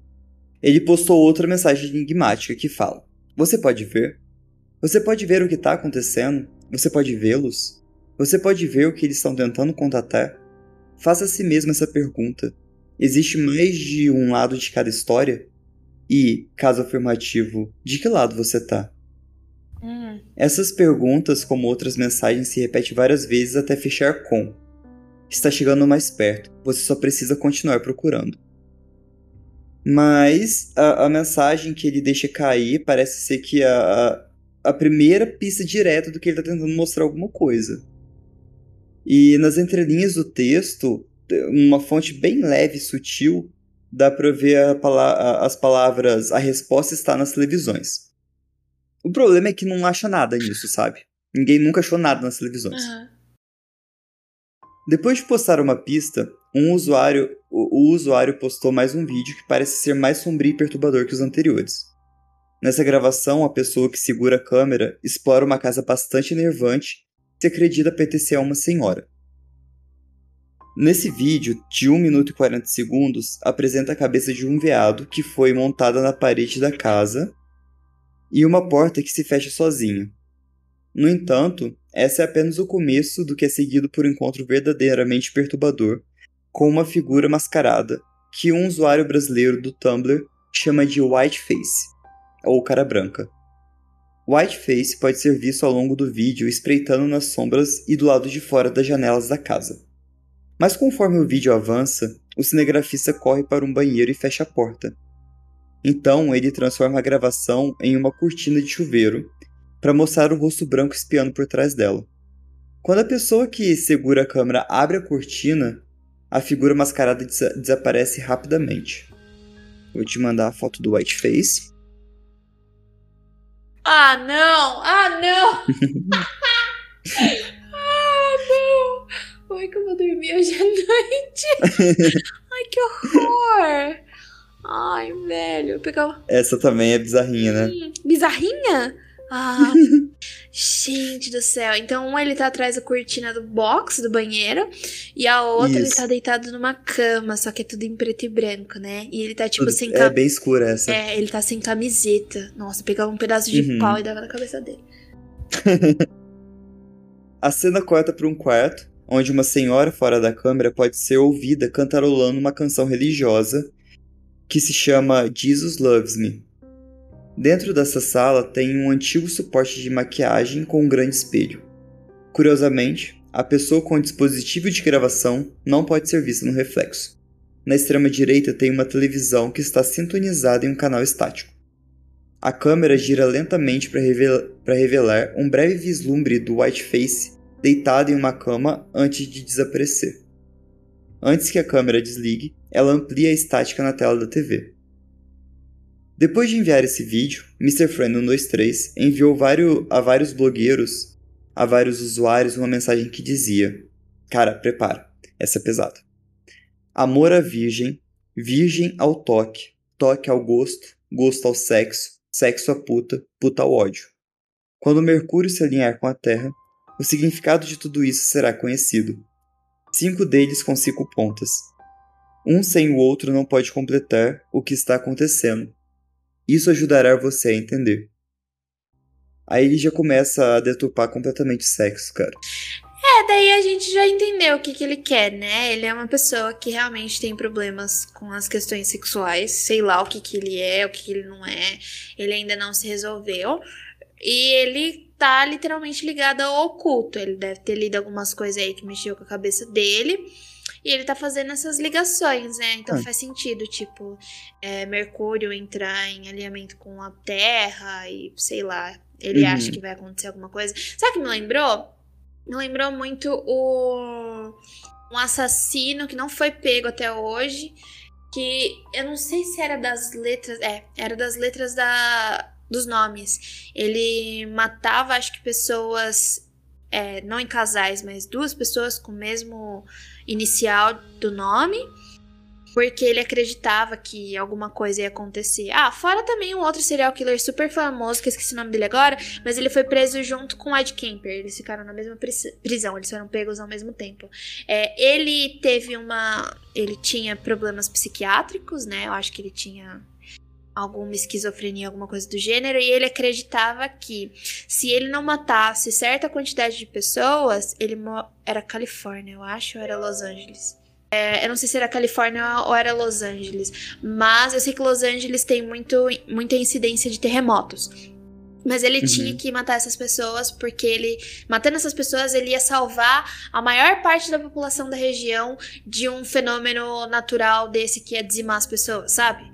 Ele postou outra mensagem enigmática que fala: Você pode ver? Você pode ver o que está acontecendo? Você pode vê-los? Você pode ver o que eles estão tentando contatar? Faça a si mesmo essa pergunta. Existe mais de um lado de cada história? E, caso afirmativo, de que lado você tá? Hum. Essas perguntas, como outras mensagens, se repetem várias vezes até fechar com: Está chegando mais perto, você só precisa continuar procurando. Mas a, a mensagem que ele deixa cair parece ser que a, a primeira pista direta do que ele está tentando mostrar alguma coisa. E nas entrelinhas do texto, uma fonte bem leve e sutil, dá para ver pala as palavras a resposta está nas televisões. O problema é que não acha nada nisso, sabe? Ninguém nunca achou nada nas televisões. Uhum. Depois de postar uma pista, um usuário, o, o usuário postou mais um vídeo que parece ser mais sombrio e perturbador que os anteriores. Nessa gravação, a pessoa que segura a câmera explora uma casa bastante enervante se acredita pertencer a uma senhora. Nesse vídeo, de 1 minuto e 40 segundos, apresenta a cabeça de um veado que foi montada na parede da casa e uma porta que se fecha sozinha. No entanto, essa é apenas o começo do que é seguido por um encontro verdadeiramente perturbador com uma figura mascarada que um usuário brasileiro do Tumblr chama de Whiteface, ou cara branca. Whiteface pode ser visto ao longo do vídeo espreitando nas sombras e do lado de fora das janelas da casa. Mas conforme o vídeo avança, o cinegrafista corre para um banheiro e fecha a porta. Então ele transforma a gravação em uma cortina de chuveiro para mostrar o rosto branco espiando por trás dela. Quando a pessoa que segura a câmera abre a cortina, a figura mascarada des desaparece rapidamente. Vou te mandar a foto do Whiteface. Ah, não! Ah, não! ah, não! Como é que eu vou dormir hoje à noite? Ai, que horror! Ai, velho, eu pegava... Essa também é bizarrinha, né? Hum, bizarrinha? Ah, gente do céu. Então, uma ele tá atrás da cortina do box, do banheiro, e a outra Isso. ele tá deitado numa cama, só que é tudo em preto e branco, né? E ele tá, tipo, tudo, sem É bem escura essa. É, ele tá sem camiseta. Nossa, pegava um pedaço de uhum. pau e dava na cabeça dele. a cena corta pra um quarto, onde uma senhora fora da câmera pode ser ouvida cantarolando uma canção religiosa que se chama Jesus Loves Me. Dentro dessa sala tem um antigo suporte de maquiagem com um grande espelho. Curiosamente, a pessoa com o dispositivo de gravação não pode ser vista no reflexo. Na extrema direita tem uma televisão que está sintonizada em um canal estático. A câmera gira lentamente para revelar, revelar um breve vislumbre do Whiteface deitado em uma cama antes de desaparecer. Antes que a câmera desligue, ela amplia a estática na tela da TV. Depois de enviar esse vídeo, MrFriend123 enviou vários, a vários blogueiros, a vários usuários, uma mensagem que dizia: Cara, prepara, essa é pesada. Amor à virgem, virgem ao toque, toque ao gosto, gosto ao sexo, sexo à puta, puta ao ódio. Quando Mercúrio se alinhar com a Terra, o significado de tudo isso será conhecido. Cinco deles com cinco pontas. Um sem o outro não pode completar o que está acontecendo isso ajudará você a entender. Aí ele já começa a deturpar completamente o sexo, cara. É, daí a gente já entendeu o que, que ele quer, né? Ele é uma pessoa que realmente tem problemas com as questões sexuais, sei lá o que, que ele é, o que, que ele não é, ele ainda não se resolveu. E ele tá literalmente ligado ao oculto. Ele deve ter lido algumas coisas aí que mexeu com a cabeça dele. E ele tá fazendo essas ligações, né? Então Ah. faz sentido, tipo, é, Mercúrio entrar em alinhamento com a Terra e sei lá, ele Uhum. acha que vai acontecer alguma coisa. Sabe o que me lembrou? Me lembrou muito o um assassino que não foi pego até hoje, que eu não sei se era das letras, é, era das letras da dos nomes. Ele matava, acho que pessoas é, não em casais, mas duas pessoas com o mesmo inicial do nome, porque ele acreditava que alguma coisa ia acontecer. Ah, fora também um outro serial killer super famoso, que eu esqueci o nome dele agora, mas ele foi preso junto com Ed Kemper. Eles ficaram na mesma pris- prisão, eles foram pegos ao mesmo tempo. É, ele teve uma. Ele tinha problemas psiquiátricos, né? Eu acho que ele tinha alguma esquizofrenia, alguma coisa do gênero, e ele acreditava que se ele não matasse certa quantidade de pessoas, ele era Califórnia, eu acho, ou era Los Angeles. É, eu não sei se era Califórnia ou era Los Angeles, mas eu sei que Los Angeles tem muito, muita incidência de terremotos. Mas ele Uhum. tinha que matar essas pessoas porque ele, matando essas pessoas, ele ia salvar a maior parte da população da região de um fenômeno natural desse que ia dizimar as pessoas, sabe?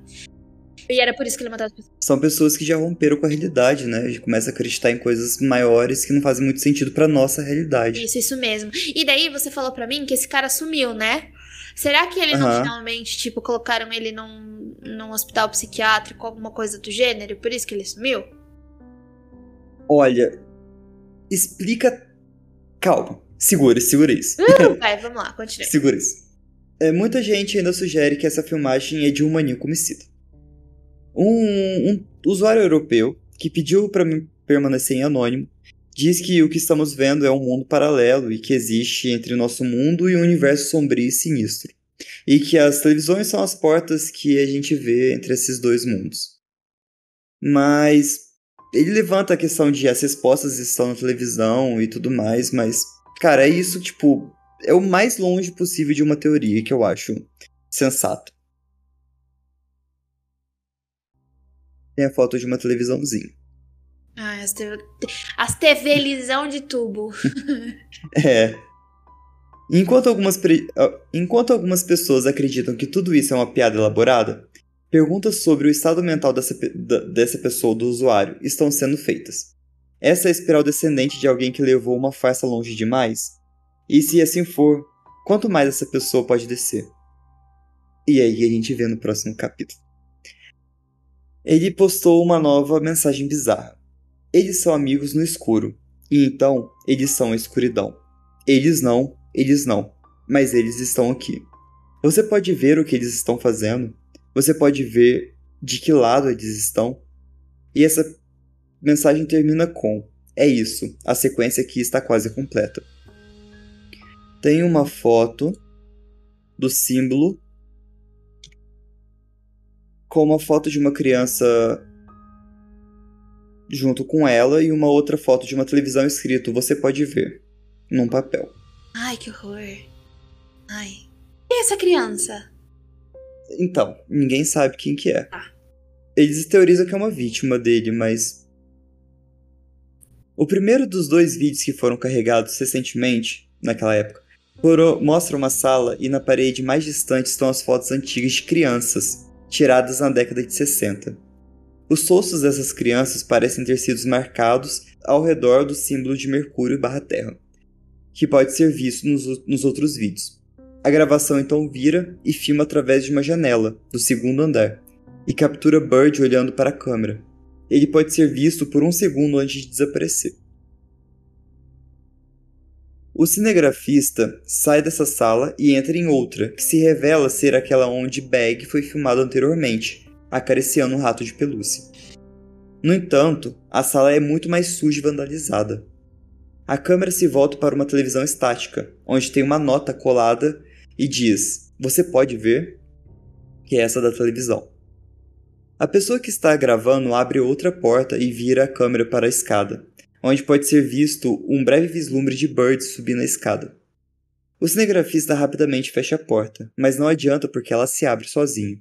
E era por isso que ele matava as pessoas. São pessoas que já romperam com a realidade, né? Já começam a acreditar em coisas maiores que não fazem muito sentido pra nossa realidade. Isso, isso mesmo. E daí você falou pra mim que esse cara sumiu, né? Será que ele não Aham. finalmente, tipo, colocaram ele num, num hospital psiquiátrico, alguma coisa do gênero, por isso que ele sumiu? Olha, explica. Calma, segura, segura isso. Vai, vamos lá, continue. Segura isso. É, muita gente ainda sugere que essa filmagem é de um maníaco homicida. Um, um usuário europeu que pediu para permanecer em anônimo diz que o que estamos vendo é um mundo paralelo e que existe entre nosso mundo e um universo sombrio e sinistro. E que as televisões são as portas que a gente vê entre esses dois mundos. Mas ele levanta a questão de as respostas estão na televisão e tudo mais, mas, cara, é isso, tipo, é o mais longe possível de uma teoria que eu acho sensato. Tem a foto de uma televisãozinha. Ai, as, TV... as de tubo. É. Enquanto algumas, pre- ah, Enquanto algumas pessoas acreditam que tudo isso é uma piada elaborada, perguntas sobre o estado mental dessa, pe- dessa pessoa ou do usuário estão sendo feitas. Essa é a espiral descendente de alguém que levou uma farsa longe demais? E se assim for, quanto mais essa pessoa pode descer? E aí a gente vê no próximo capítulo. Ele postou uma nova mensagem bizarra. Eles são amigos no escuro, e então eles são a escuridão. Eles não, eles não, mas eles estão aqui. Você pode ver o que eles estão fazendo, você pode ver de que lado eles estão. E essa mensagem termina com: É isso, a sequência aqui está quase completa. Tem uma foto do símbolo com uma foto de uma criança junto com ela e uma outra foto de uma televisão escrito Você pode ver num papel. Ai, que horror. Ai. Quem é essa criança? Então, ninguém sabe quem que é. Tá. Eles teorizam que é uma vítima dele, mas o primeiro dos dois vídeos que foram carregados recentemente, naquela época, mostra uma sala e na parede mais distante estão as fotos antigas de crianças, tiradas na década de 60. Os rostos dessas crianças parecem ter sido marcados ao redor do símbolo de Mercúrio barra Terra, que pode ser visto nos, nos outros vídeos. A gravação então vira e filma através de uma janela do segundo andar e captura Bird olhando para a câmera. Ele pode ser visto por um segundo antes de desaparecer. O cinegrafista sai dessa sala e entra em outra, que se revela ser aquela onde Bag foi filmado anteriormente, acariciando um rato de pelúcia. No entanto, a sala é muito mais suja e vandalizada. A câmera se volta para uma televisão estática, onde tem uma nota colada e diz: Você pode ver? Que é essa da televisão. A pessoa que está gravando abre outra porta e vira a câmera para a escada, onde pode ser visto um breve vislumbre de Bird subindo a escada. O cinegrafista rapidamente fecha a porta, mas não adianta porque ela se abre sozinha.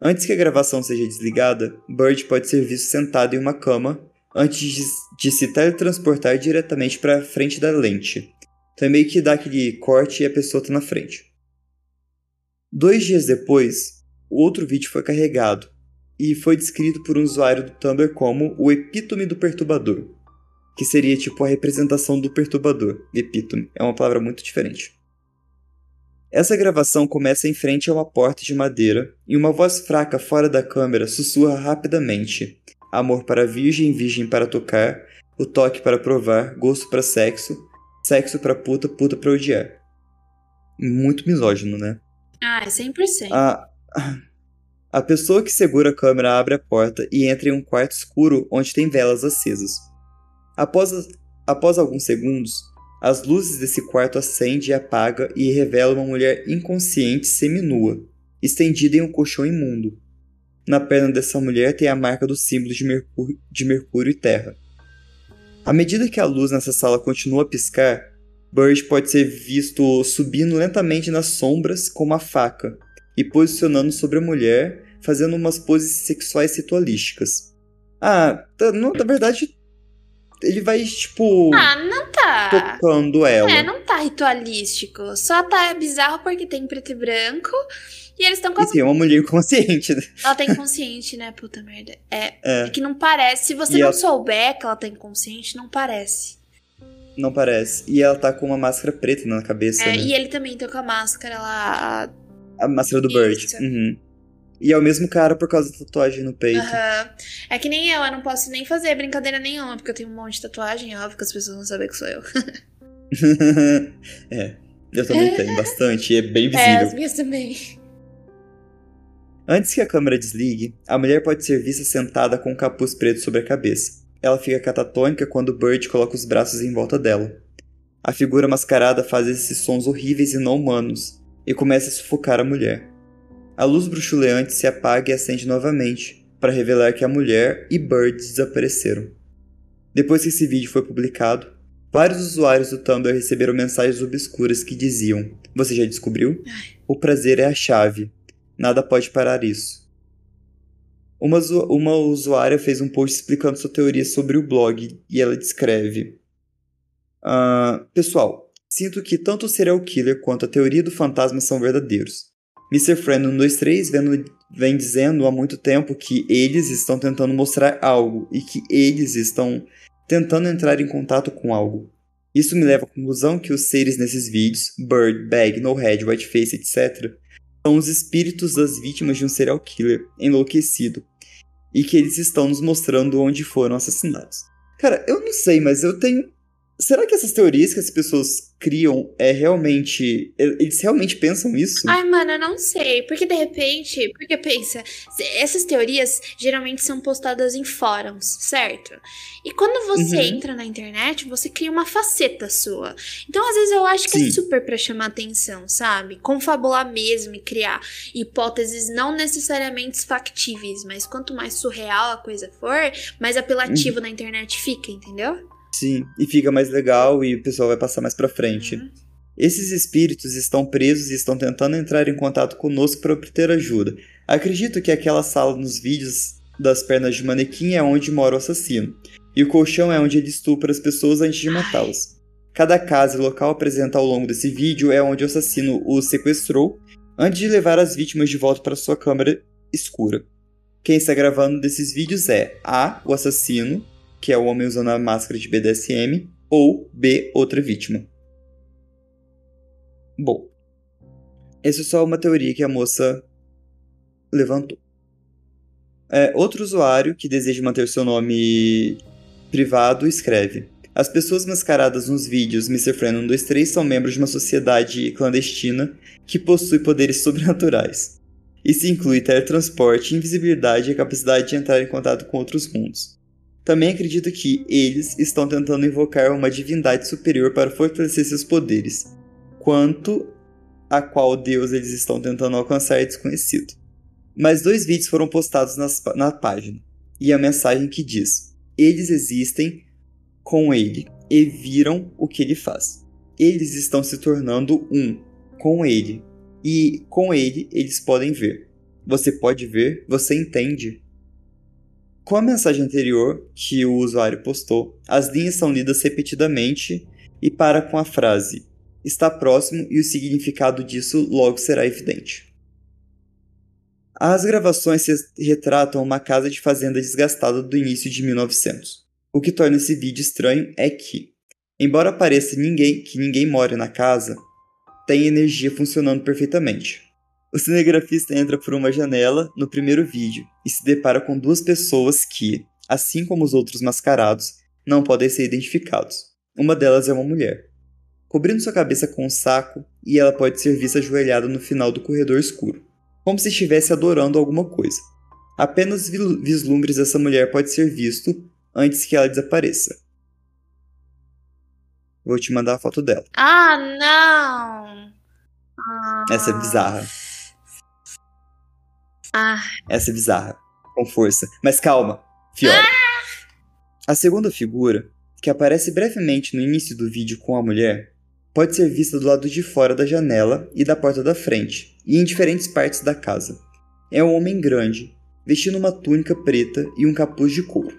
Antes que a gravação seja desligada, Bird pode ser visto sentado em uma cama antes de, se teletransportar diretamente para a frente da lente. Então é meio que dá aquele corte e a pessoa tá na frente. Dois dias depois, outro vídeo foi carregado e foi descrito por um usuário do Tumblr como o epítome do perturbador, que seria tipo a representação do perturbador. Epítome é uma palavra muito diferente. Essa gravação começa em frente a uma porta de madeira e uma voz fraca fora da câmera sussurra rapidamente: Amor para virgem, virgem para tocar, o toque para provar, gosto para sexo, sexo para puta, puta para odiar. Muito misógino, né? Ah, é 100%. A, a pessoa que segura a câmera abre a porta e entra em um quarto escuro onde tem velas acesas. Após, após alguns segundos, as luzes desse quarto acendem e apagam e revelam uma mulher inconsciente seminua, estendida em um colchão imundo. Na perna dessa mulher tem a marca do símbolo de Mercúrio, de Mercúrio e Terra. À medida que a luz nessa sala continua a piscar, Bird pode ser visto subindo lentamente nas sombras com uma faca e posicionando sobre a mulher, fazendo umas poses sexuais ritualísticas. Ah, tá, não, na verdade, ele vai, tipo. Ah, não tá. Tocando ela. É, não tá ritualístico. Só tá bizarro porque tem preto e branco. E eles estão com E tem uma mulher inconsciente, né? Ela tá inconsciente, né? Puta merda. É, É, é que não parece. Se você E não ela- souber que ela tá inconsciente, não parece. não parece. E ela tá com uma máscara preta na cabeça, É, né? E ele também tá com a máscara lá. A máscara do Bird. Isso. Uhum. E é o mesmo cara por causa da tatuagem no peito. Aham. É que nem eu, eu não posso nem fazer brincadeira nenhuma, porque eu tenho um monte de tatuagem, é óbvio que as pessoas vão saber que sou eu. é. Eu também tenho bastante, e é bem É, visível. as minhas também. Antes que a câmera desligue, a mulher pode ser vista sentada com um capuz preto sobre a cabeça. Ela fica catatônica quando Bird coloca os braços em volta dela. A figura mascarada faz esses sons horríveis e não humanos e começa a sufocar a mulher. A luz bruxuleante se apaga e acende novamente para revelar que a mulher e Bird desapareceram. Depois que esse vídeo foi publicado, vários usuários do Tumblr receberam mensagens obscuras que diziam: Você já descobriu? O prazer é a chave. Nada pode parar isso. Uma, uma usuária fez um post explicando sua teoria sobre o blog e ela descreve: "Ah, Pessoal, sinto que tanto o serial killer quanto a teoria do fantasma são verdadeiros. Mr. Friend 123 vendo- vem dizendo há muito tempo que eles estão tentando mostrar algo e que eles estão tentando entrar em contato com algo. Isso me leva à conclusão que os seres nesses vídeos, Bird, Bag, No Head, Whiteface, etc., são os espíritos das vítimas de um serial killer enlouquecido e que eles estão nos mostrando onde foram assassinados. Cara, eu não sei, mas eu tenho. Será que essas teorias que as pessoas criam é realmente. Eles realmente pensam isso? Ai, mano, eu não sei. Porque de repente. Porque pensa, essas teorias geralmente são postadas em fóruns, certo? E quando você Uhum. entra na internet, você cria uma faceta sua. Então, às vezes, eu acho que Sim. é super pra chamar atenção, sabe? Confabular mesmo e criar hipóteses não necessariamente factíveis, mas quanto mais surreal a coisa for, mais apelativo na internet fica, entendeu? Sim, e fica mais legal e o pessoal vai passar mais pra frente. Uhum. Esses espíritos estão presos e estão tentando entrar em contato conosco para obter ajuda. Acredito que aquela sala nos vídeos das pernas de manequim é onde mora o assassino, e o colchão é onde ele estupra as pessoas antes de matá-las. Cada casa e local apresentado ao longo desse vídeo é onde o assassino os sequestrou antes de levar as vítimas de volta para sua câmara escura. Quem está gravando desses vídeos é A, o assassino, que é o homem usando a máscara de BDSM, ou B, outra vítima. Bom, essa é só uma teoria que a moça levantou. É, outro usuário que deseja manter seu nome privado escreve: As pessoas mascaradas nos vídeos Mr. Friend 123 são membros de uma sociedade clandestina que possui poderes sobrenaturais. Isso inclui teletransporte, invisibilidade e a capacidade de entrar em contato com outros mundos. Também acredito que eles estão tentando invocar uma divindade superior para fortalecer seus poderes, quanto a qual Deus eles estão tentando alcançar é desconhecido. Mas dois vídeos foram postados nas- na página, e a mensagem que diz: Eles existem com ele e viram o que ele faz. Eles estão se tornando um com ele, e com ele eles podem ver. Você pode ver, você entende. Com a mensagem anterior que o usuário postou, as linhas são lidas repetidamente e para com a frase está próximo e o significado disso logo será evidente. As gravações retratam uma casa de fazenda desgastada do início de 1900. O que torna esse vídeo estranho é que, embora pareça ninguém, que ninguém more na casa, tem energia funcionando perfeitamente. O cinegrafista entra por uma janela no primeiro vídeo e se depara com duas pessoas que, assim como os outros mascarados, não podem ser identificados. Uma delas é uma mulher. Cobrindo sua cabeça com um saco, e ela pode ser vista ajoelhada no final do corredor escuro, como se estivesse adorando alguma coisa. Apenas vislumbres dessa mulher pode ser visto antes que ela desapareça. Vou te mandar a foto dela. Ah, não! Ah. Essa é bizarra. Ah. Essa é bizarra. Com força. Mas calma, Fiora. Ah. A segunda figura, que aparece brevemente no início do vídeo com a mulher, pode ser vista do lado de fora da janela e da porta da frente, e em diferentes partes da casa. É um homem grande, vestindo uma túnica preta e um capuz de couro.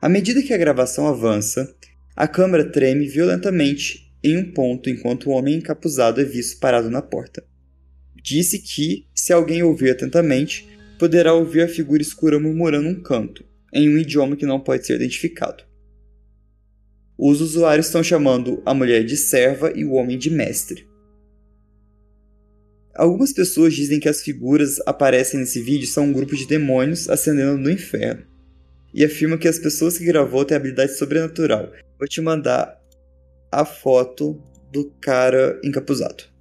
À medida que a gravação avança, a câmera treme violentamente em um ponto enquanto o homem encapuzado é visto parado na porta. Disse que, se alguém ouvir atentamente, poderá ouvir a figura escura murmurando um canto, em um idioma que não pode ser identificado. Os usuários estão chamando a mulher de serva e o homem de mestre. Algumas pessoas dizem que as figuras aparecem nesse vídeo são um grupo de demônios ascendendo no inferno e afirma que as pessoas que gravou têm habilidade sobrenatural. Vou te mandar a foto do cara encapuzado.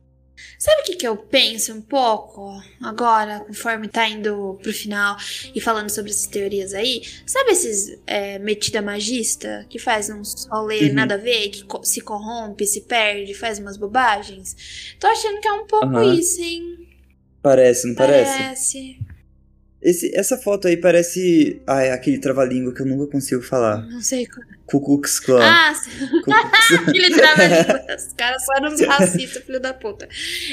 Sabe o que, que eu penso um pouco agora, conforme tá indo pro final e falando sobre essas teorias aí? Sabe esses é, metida magista que faz uns rolê uhum. nada a ver, que co se corrompe, se perde, faz umas bobagens? Tô achando que é um pouco uhum. isso, hein? Parece, não parece? Parece. Esse, essa foto aí parece ah, é aquele trava-língua que eu nunca consigo falar. Não sei qual. Cucux Clan. Ah, aquele trava-língua. Os caras só eram racistas, filho da puta.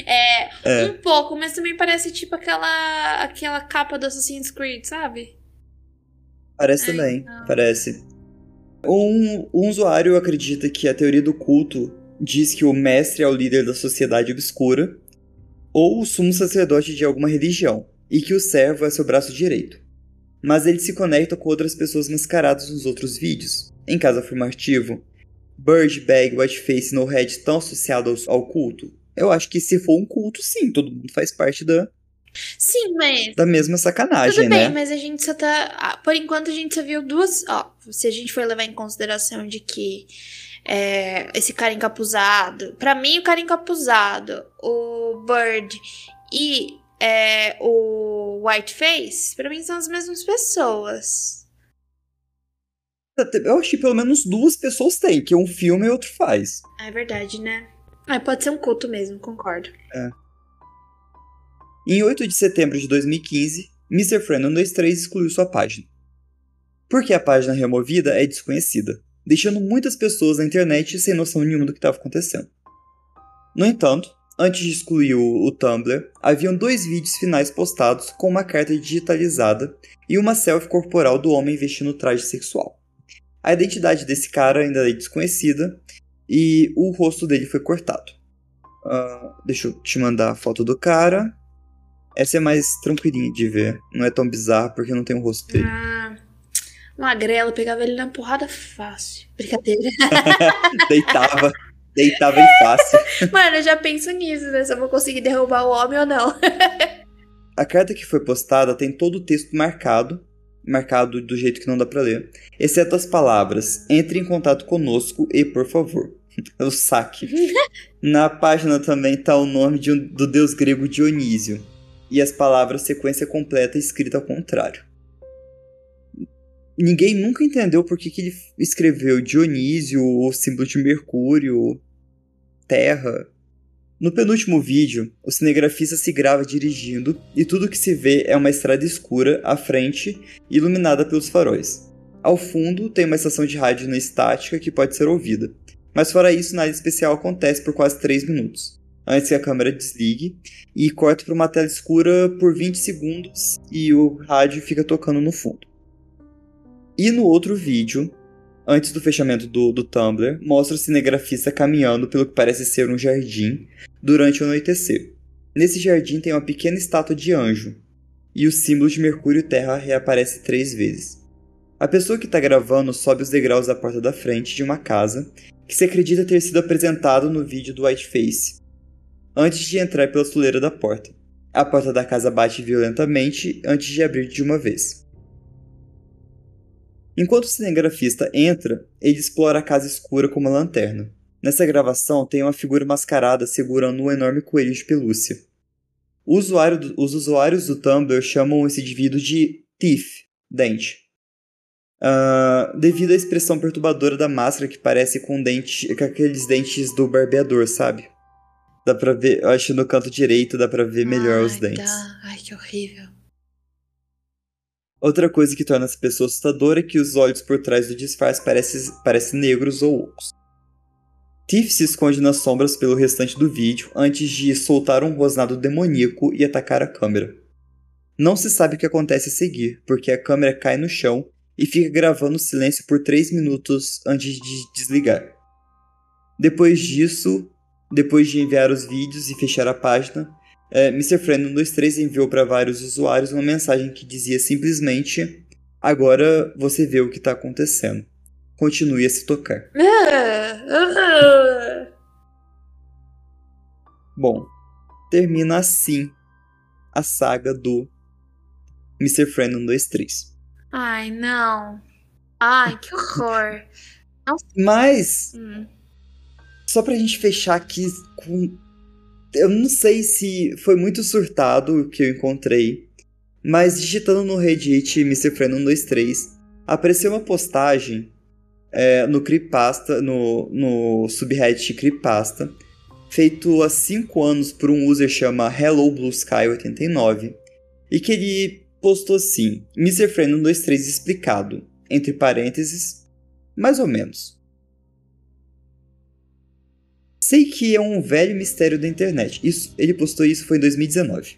É, é, um pouco, mas também parece tipo aquela, aquela capa do Assassin's Creed, sabe? Parece Ai, também, não. parece. Um, um usuário acredita que a teoria do culto diz que o mestre é o líder da sociedade obscura ou o sumo sacerdote de alguma religião e que o servo é seu braço direito. Mas ele se conecta com outras pessoas mascaradas nos outros vídeos. Em caso afirmativo, Bird, Bag, Whiteface e No Head estão associados ao culto? Eu acho que se for um culto, sim, todo mundo faz parte da. Sim, mas. Da mesma sacanagem, Tudo bem, né? mas a gente só tá. Por enquanto a gente só viu duas. Ó, se a gente for levar em consideração de que. É, esse cara encapuzado. Para mim, o cara encapuzado, o Bird e é, o Whiteface, pra mim são as mesmas pessoas. Eu acho que pelo menos duas pessoas têm, que um filme e outro faz. É verdade, né? Ah, pode ser um culto mesmo, concordo. É. Em 8 de setembro de 2015, Mr. Friend 123 excluiu sua página. Porque a página removida é desconhecida, deixando muitas pessoas na internet sem noção nenhuma do que estava acontecendo. No entanto, Antes de excluir o, o Tumblr, haviam dois vídeos finais postados com uma carta digitalizada e uma selfie corporal do homem vestindo traje sexual. A identidade desse cara ainda é desconhecida e o rosto dele foi cortado. Uh, deixa eu te mandar a foto do cara. Essa é mais tranquilinha de ver. Não é tão bizarra porque não tem o rosto dele. Ah, magrelo, pegava ele na porrada fácil. Brincadeira. Deitava. Deitava em fácil. Mano, eu já penso nisso, né? Se eu vou conseguir derrubar o homem ou não. a carta que foi postada tem todo o texto marcado, marcado do jeito que não dá para ler, exceto as palavras: entre em contato conosco e por favor. o saque. Na página também tá o nome de um, do deus grego Dionísio e as palavras sequência completa escrita ao contrário. Ninguém nunca entendeu por que, que ele escreveu Dionísio, o símbolo de Mercúrio, terra. No penúltimo vídeo, o cinegrafista se grava dirigindo e tudo que se vê é uma estrada escura à frente, iluminada pelos faróis. Ao fundo, tem uma estação de rádio na estática que pode ser ouvida, mas fora isso, nada especial acontece por quase 3 minutos, antes que a câmera desligue e corta para uma tela escura por 20 segundos e o rádio fica tocando no fundo. E no outro vídeo, antes do fechamento do, do Tumblr, mostra o cinegrafista caminhando pelo que parece ser um jardim durante o anoitecer. Nesse jardim tem uma pequena estátua de anjo, e o símbolo de Mercúrio e Terra reaparece três vezes. A pessoa que está gravando sobe os degraus da porta da frente de uma casa que se acredita ter sido apresentado no vídeo do Whiteface, antes de entrar pela soleira da porta. A porta da casa bate violentamente antes de abrir de uma vez. Enquanto o cinegrafista entra, ele explora a casa escura com uma lanterna. Nessa gravação tem uma figura mascarada segurando um enorme coelho de pelúcia. Usuário do, os usuários do Tumblr chamam esse indivíduo de Thief, dente. Uh, devido à expressão perturbadora da máscara que parece com, dente, com aqueles dentes do barbeador, sabe? Dá pra ver, eu acho no canto direito dá pra ver melhor Ai, os dentes. Tá. Ai, que horrível. Outra coisa que torna essa pessoa assustadora é que os olhos por trás do disfarce parecem, parecem negros ou ocos. Tiff se esconde nas sombras pelo restante do vídeo antes de soltar um rosnado demoníaco e atacar a câmera. Não se sabe o que acontece a seguir, porque a câmera cai no chão e fica gravando silêncio por 3 minutos antes de desligar. Depois disso, depois de enviar os vídeos e fechar a página, é, Mr. Friend 123 enviou para vários usuários uma mensagem que dizia simplesmente: Agora você vê o que está acontecendo. Continue a se tocar. Bom, termina assim a saga do Mr. Friend 123. Ai, não. Ai, que horror. Mas, Hum. só pra gente fechar aqui com. Eu não sei se foi muito surtado o que eu encontrei, mas digitando no Reddit Mr. Friend 123, apareceu uma postagem é, no Creepasta, no, no subreddit Creepasta, feito há 5 anos por um user chama Hello Blue Sky 89, e que ele postou assim: Mr. Friend 123 explicado, entre parênteses, mais ou menos. Sei que é um velho mistério da internet. Isso, ele postou isso foi em 2019.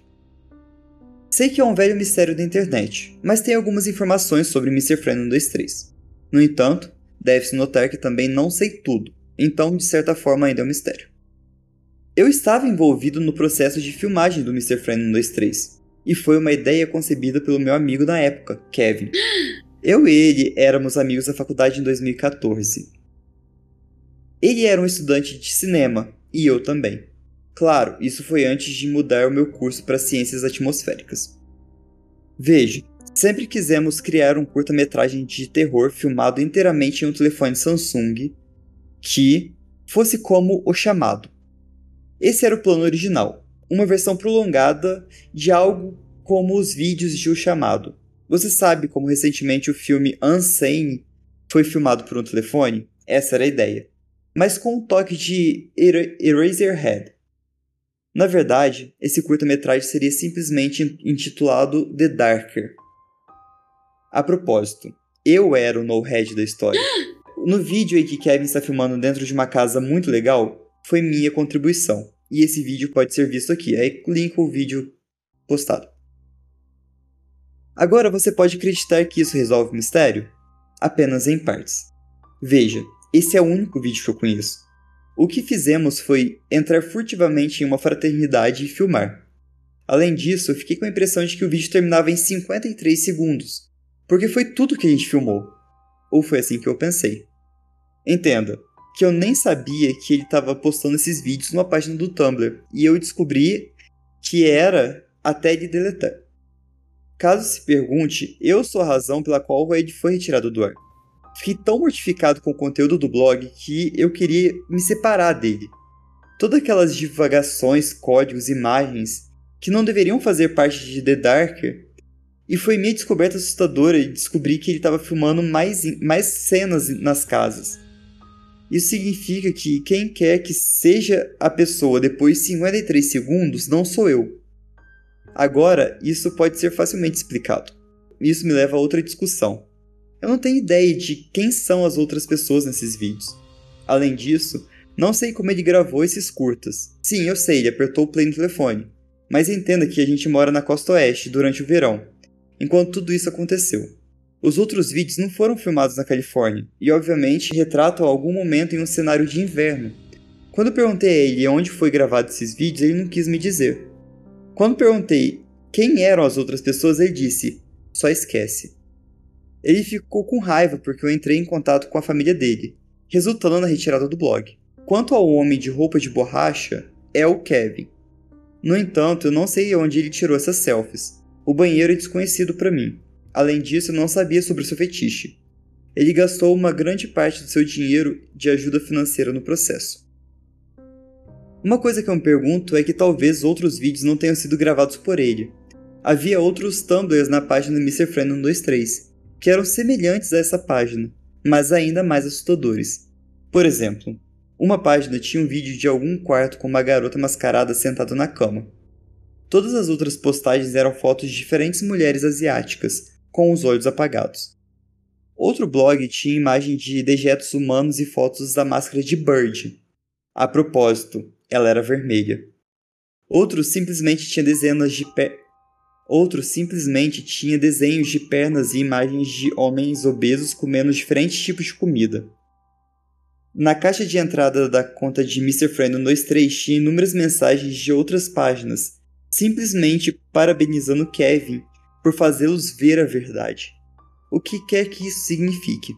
Sei que é um velho mistério da internet, mas tem algumas informações sobre Mr. Friend 123. No entanto, deve-se notar que também não sei tudo, então de certa forma ainda é um mistério. Eu estava envolvido no processo de filmagem do Mr. Friend 123, e foi uma ideia concebida pelo meu amigo na época, Kevin. Eu e ele éramos amigos da faculdade em 2014. Ele era um estudante de cinema, e eu também. Claro, isso foi antes de mudar o meu curso para ciências atmosféricas. Veja, sempre quisemos criar um curta-metragem de terror filmado inteiramente em um telefone Samsung que fosse como O Chamado. Esse era o plano original, uma versão prolongada de algo como os vídeos de O Chamado. Você sabe como recentemente o filme Unsane foi filmado por um telefone? Essa era a ideia. Mas com um toque de Era- Eraserhead. Na verdade, esse curta-metragem seria simplesmente intitulado The Darker. A propósito, eu era o no-head da história. No vídeo em que Kevin está filmando dentro de uma casa muito legal, foi minha contribuição. E esse vídeo pode ser visto aqui. Aí linko o vídeo postado. Agora você pode acreditar que isso resolve o mistério? Apenas em partes. Veja, esse é o único vídeo que eu conheço. O que fizemos foi entrar furtivamente em uma fraternidade e filmar. Além disso, fiquei com a impressão de que o vídeo terminava em 53 segundos, porque foi tudo que a gente filmou. Ou foi assim que eu pensei. Entenda, que eu nem sabia que ele estava postando esses vídeos numa página do Tumblr, e eu descobri que era até ele deletar. Caso se pergunte, eu sou a razão pela qual o Raid foi retirado do ar. Fiquei tão mortificado com o conteúdo do blog que eu queria me separar dele. Todas aquelas divagações, códigos, imagens que não deveriam fazer parte de The Darker. E foi minha descoberta assustadora de descobrir que ele estava filmando mais, mais cenas nas casas. Isso significa que quem quer que seja a pessoa depois de 53 segundos não sou eu. Agora, isso pode ser facilmente explicado. Isso me leva a outra discussão. Eu não tenho ideia de quem são as outras pessoas nesses vídeos. Além disso, não sei como ele gravou esses curtas. Sim, eu sei, ele apertou o play no telefone. Mas entenda que a gente mora na costa oeste durante o verão, enquanto tudo isso aconteceu. Os outros vídeos não foram filmados na Califórnia, e obviamente retratam algum momento em um cenário de inverno. Quando perguntei a ele onde foi gravado esses vídeos, ele não quis me dizer. Quando perguntei quem eram as outras pessoas, ele disse: só esquece. Ele ficou com raiva porque eu entrei em contato com a família dele, resultando na retirada do blog. Quanto ao homem de roupa de borracha, é o Kevin. No entanto, eu não sei onde ele tirou essas selfies. O banheiro é desconhecido para mim. Além disso, eu não sabia sobre seu fetiche. Ele gastou uma grande parte do seu dinheiro de ajuda financeira no processo. Uma coisa que eu me pergunto é que talvez outros vídeos não tenham sido gravados por ele. Havia outros tumblers na página Mr. Friend 123, que eram semelhantes a essa página, mas ainda mais assustadores. Por exemplo, uma página tinha um vídeo de algum quarto com uma garota mascarada sentada na cama. Todas as outras postagens eram fotos de diferentes mulheres asiáticas, com os olhos apagados. Outro blog tinha imagem de dejetos humanos e fotos da máscara de Bird. A propósito, ela era vermelha. Outro simplesmente tinha dezenas de pé. Outro simplesmente tinha desenhos de pernas e imagens de homens obesos comendo diferentes tipos de comida. Na caixa de entrada da conta de Mr. Friend 123 tinha inúmeras mensagens de outras páginas, simplesmente parabenizando Kevin por fazê-los ver a verdade. O que quer que isso signifique.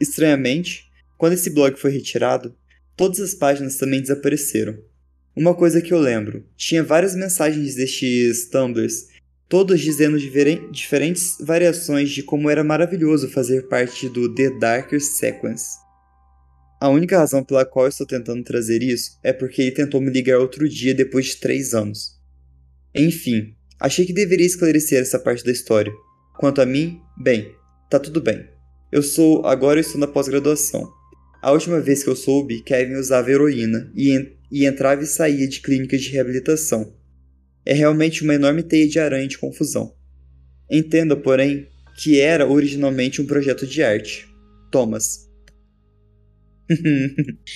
Estranhamente, quando esse blog foi retirado, Todas as páginas também desapareceram. Uma coisa que eu lembro: tinha várias mensagens destes tumblers, todas dizendo diferentes variações de como era maravilhoso fazer parte do The Darker Sequence. A única razão pela qual estou tentando trazer isso é porque ele tentou me ligar outro dia depois de três anos. Enfim, achei que deveria esclarecer essa parte da história. Quanto a mim, bem, tá tudo bem. Eu sou agora eu estou na pós-graduação. A última vez que eu soube, Kevin usava heroína e, en e entrava e saía de clínicas de reabilitação. É realmente uma enorme teia de aranha de confusão. Entenda, porém, que era originalmente um projeto de arte. Thomas.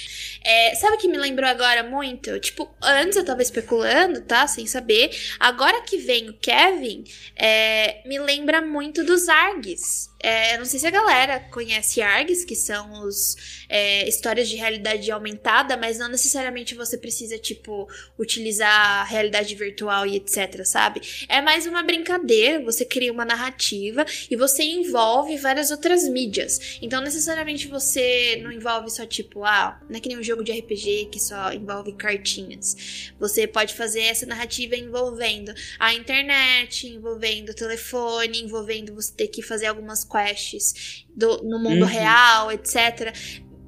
É, sabe o que me lembrou agora muito? Tipo, antes eu tava especulando, tá? Sem saber. Agora que vem o Kevin, é, me lembra muito dos Args. É, não sei se a galera conhece ARGs, que são os é, histórias de realidade aumentada, mas não necessariamente você precisa, tipo, utilizar realidade virtual e etc, sabe? É mais uma brincadeira, você cria uma narrativa e você envolve várias outras mídias. Então, necessariamente você não envolve só, tipo, ah, não é que nem um jogo de RPG que só envolve cartinhas. Você pode fazer essa narrativa envolvendo a internet, envolvendo o telefone, envolvendo você ter que fazer algumas quests do, no mundo uhum. real, etc.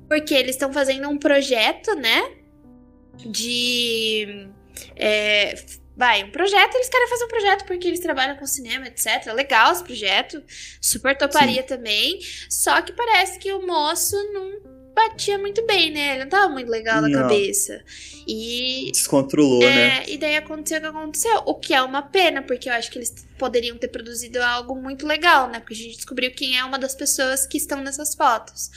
Porque eles estão fazendo um projeto, né? De. É, vai, um projeto, eles querem fazer um projeto porque eles trabalham com cinema, etc. Legal esse projeto, super toparia Sim. também. Só que parece que o moço não batia muito bem, né? Ele não tava muito legal na cabeça. E. Descontrolou, é, né? E daí aconteceu o que aconteceu. O que é uma pena, porque eu acho que eles poderiam ter produzido algo muito legal, né? Porque a gente descobriu quem é uma das pessoas que estão nessas fotos.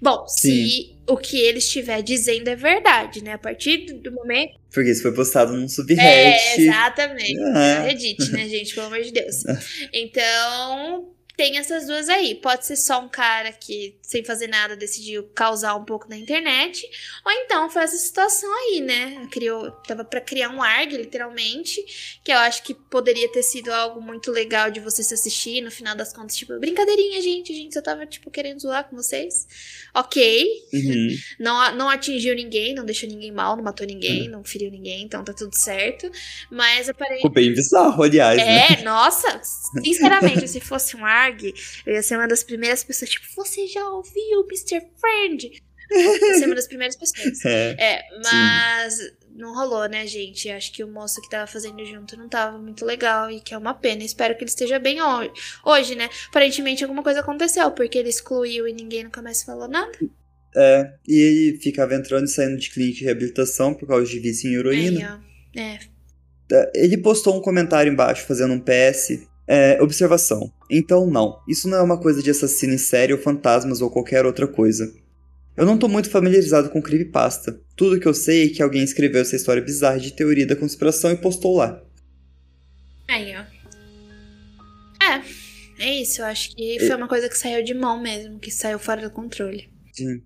Bom, Sim. se o que ele estiver dizendo é verdade, né? A partir do momento. Porque isso foi postado num subreddit. É, exatamente. É. Reddit, né, gente? Pelo amor de Deus. Então, tem essas duas aí. Pode ser só um cara que, sem fazer nada, decidiu causar um pouco na internet. Ou então foi essa situação aí, né? Criou, tava para criar um ARG, literalmente. Que eu acho que poderia ter sido algo muito legal de você se assistir. No final das contas, tipo, brincadeirinha, gente. Gente, eu tava, tipo, querendo zoar com vocês. Ok. Uhum. Não, não atingiu ninguém, não deixou ninguém mal, não matou ninguém, uhum. não feriu ninguém, então tá tudo certo. Mas aparentemente. Ficou bem bizarro, aliás. É, né? nossa, sinceramente, se fosse um ARG eu ia ser uma das primeiras pessoas, tipo, você já ouviu Mr. Friend? ia ser uma das primeiras pessoas. É, é mas sim. não rolou, né, gente? Acho que o moço que tava fazendo junto não tava muito legal e que é uma pena. Espero que ele esteja bem hoje, hoje né? Aparentemente alguma coisa aconteceu, porque ele excluiu e ninguém nunca mais falou nada. É, e ele ficava entrando e saindo de clínica de reabilitação por causa de vício em heroína. Aí, é. Ele postou um comentário embaixo fazendo um PS é, observação. Então, não. Isso não é uma coisa de assassino em série ou fantasmas ou qualquer outra coisa. Eu não tô muito familiarizado com creepypasta. Tudo que eu sei é que alguém escreveu essa história bizarra de teoria da conspiração e postou lá. Aí, ó. É, é isso. Eu acho que foi uma coisa que saiu de mão mesmo, que saiu fora do controle. Sim.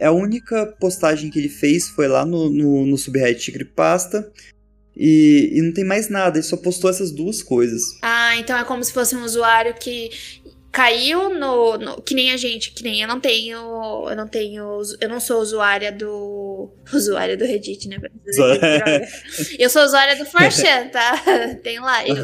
A única postagem que ele fez foi lá no, no, no subreddit Creepypasta, E, e não tem mais nada, ele só postou essas duas coisas. Ah, então é como se fosse um usuário que caiu no, no, que nem a gente, que nem eu não tenho, eu não tenho, eu não sou usuária do usuária do Reddit, né? eu sou usuária do Forchan, tá? Tem lá, eu,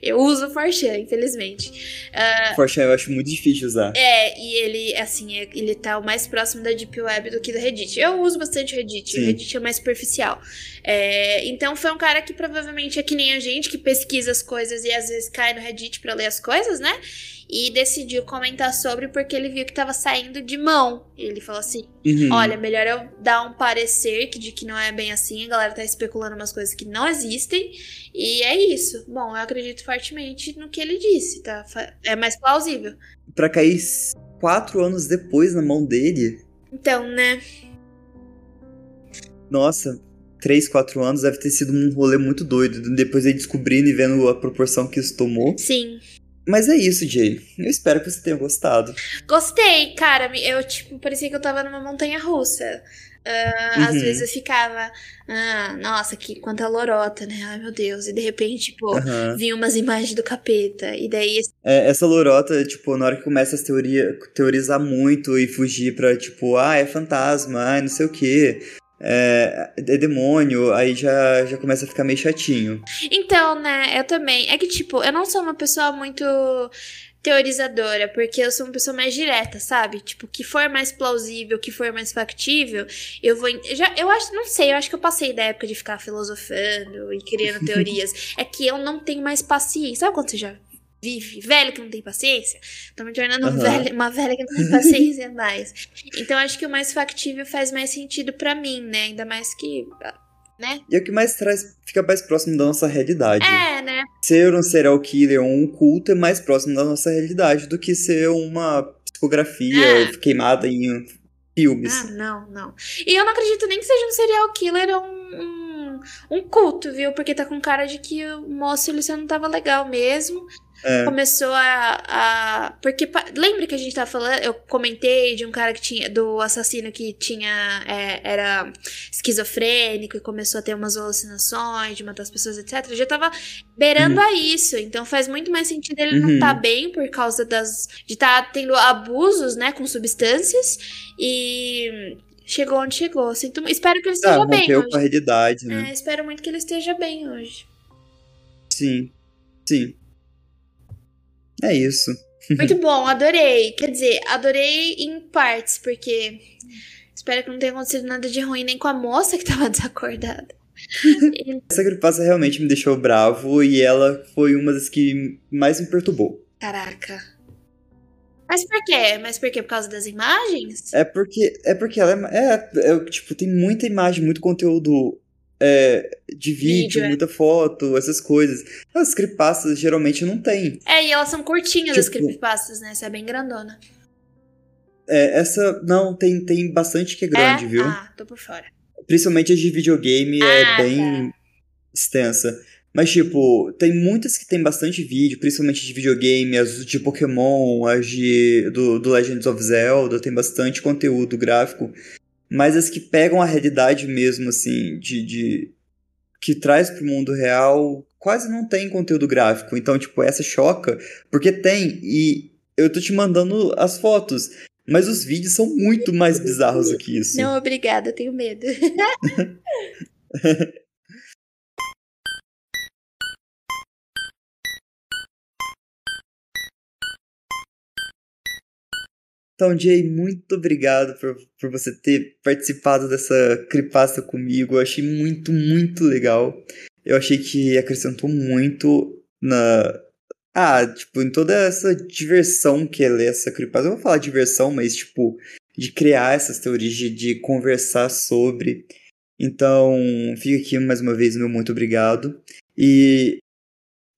eu uso o Forchan, infelizmente. Uh, Forchan eu acho muito difícil usar. É, e ele assim, é, ele tá o mais próximo da Deep Web do que do Reddit. Eu uso bastante o Reddit, Sim. o Reddit é mais superficial. É, então foi um cara que provavelmente é que nem a gente que pesquisa as coisas e às vezes cai no Reddit para ler as coisas, né? E decidiu comentar sobre porque ele viu que estava saindo de mão. Ele falou assim: uhum. Olha, melhor eu dar um parecer de que não é bem assim, a galera tá especulando umas coisas que não existem, e é isso. Bom, eu acredito fortemente no que ele disse, tá? É mais plausível. Pra cair quatro anos depois na mão dele. Então, né? Nossa, três, quatro anos deve ter sido um rolê muito doido. Depois aí descobrindo e vendo a proporção que isso tomou. Sim. Mas é isso, Jay. Eu espero que você tenha gostado. Gostei, cara. Eu, tipo, parecia que eu tava numa montanha russa. Uh, uhum. Às vezes eu ficava, ah, nossa, que quanta lorota, né? Ai meu Deus. E de repente, tipo, uhum. vinha umas imagens do capeta. E daí. É, essa lorota, tipo, na hora que começa a teoria, teorizar muito e fugir pra, tipo, ah, é fantasma, ai, não sei o quê é, é, demônio, aí já, já começa a ficar meio chatinho. Então, né, eu também. É que, tipo, eu não sou uma pessoa muito teorizadora, porque eu sou uma pessoa mais direta, sabe? Tipo, que for mais plausível, que for mais factível, eu vou. Já, eu acho, não sei, eu acho que eu passei da época de ficar filosofando e criando teorias. é que eu não tenho mais paciência. Sabe quando você já vive, velho que não tem paciência, tô me tornando uhum. velha, uma velha que não tem paciência mais. Então acho que o mais factível faz mais sentido para mim, né? Ainda mais que. Né? E é o que mais traz, fica mais próximo da nossa realidade. É, né? Ser um serial killer ou um culto é mais próximo da nossa realidade do que ser uma psicografia é. queimada em filmes. Ah, não, não. E eu não acredito nem que seja um serial killer ou um, um, um culto, viu? Porque tá com cara de que o moço ele só não tava legal mesmo. É. Começou a, a. Porque lembra que a gente tava falando? Eu comentei de um cara que tinha. Do assassino que tinha. É, era esquizofrênico e começou a ter umas alucinações de matar as pessoas, etc. Já tava beirando uhum. a isso. Então faz muito mais sentido ele uhum. não tá bem por causa das. de estar tá tendo abusos, né, com substâncias. E chegou onde chegou. Sinto, espero que ele esteja ah, bem. Hoje. com a realidade, né? É, espero muito que ele esteja bem hoje. Sim, sim. É isso. Muito bom, adorei. Quer dizer, adorei em partes, porque espero que não tenha acontecido nada de ruim nem com a moça que tava desacordada. Essa creepypasta realmente me deixou bravo e ela foi uma das que mais me perturbou. Caraca. Mas por quê? Mas por quê? Por causa das imagens? É porque, é porque ela é, é, é tipo, tem muita imagem, muito conteúdo é, de vídeo, vídeo é. muita foto, essas coisas. As creepypastas geralmente não tem. É, e elas são curtinhas tipo, as creepypastas, né? Essa é bem grandona. É, essa, não, tem, tem bastante que é grande, é? viu? Ah, tô por fora. Principalmente as de videogame é ah, é bem tá. extensa. Mas, tipo, tem muitas que tem bastante vídeo, principalmente de videogame, as de Pokémon, as de, do, do Legends of Zelda, tem bastante conteúdo gráfico mas as que pegam a realidade mesmo, assim, de, de que traz pro mundo real, quase não tem conteúdo gráfico. Então, tipo, essa choca, porque tem, e eu tô te mandando as fotos, mas os vídeos são muito mais bizarros do que isso. Não, obrigada, tenho medo. Então, Jay, muito obrigado por, por você ter participado dessa cripasta comigo. Eu achei muito, muito legal. Eu achei que acrescentou muito na. Ah, tipo, em toda essa diversão que é essa cripasta. Eu vou falar diversão, mas, tipo, de criar essas teorias, de, de conversar sobre. Então, fica aqui mais uma vez meu muito obrigado. E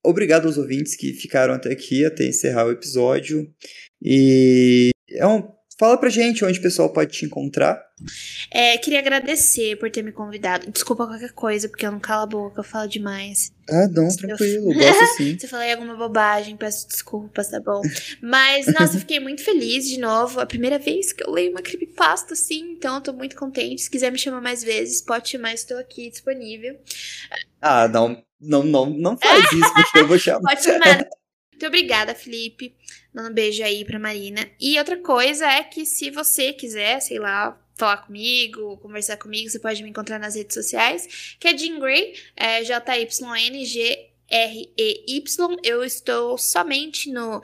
obrigado aos ouvintes que ficaram até aqui, até encerrar o episódio. E é um, Fala pra gente onde o pessoal pode te encontrar. É, queria agradecer por ter me convidado. Desculpa qualquer coisa, porque eu não calo a boca, eu falo demais. Ah, não, Se eu- tranquilo, gosto sim. Se eu falei alguma bobagem, peço desculpas, tá bom? Mas, nossa, eu fiquei muito feliz de novo. A primeira vez que eu leio uma creepypasta, assim, então eu tô muito contente. Se quiser me chamar mais vezes, pode chamar, estou aqui disponível. Ah, não, não, não, não faz isso, porque eu vou chamar. Pode chamar. Muito obrigada, Felipe. Dando um beijo aí pra Marina. E outra coisa é que se você quiser, sei lá, falar comigo, conversar comigo, você pode me encontrar nas redes sociais, que é Jean Grey, é J-Y-N-G-R-E-Y. Eu estou somente no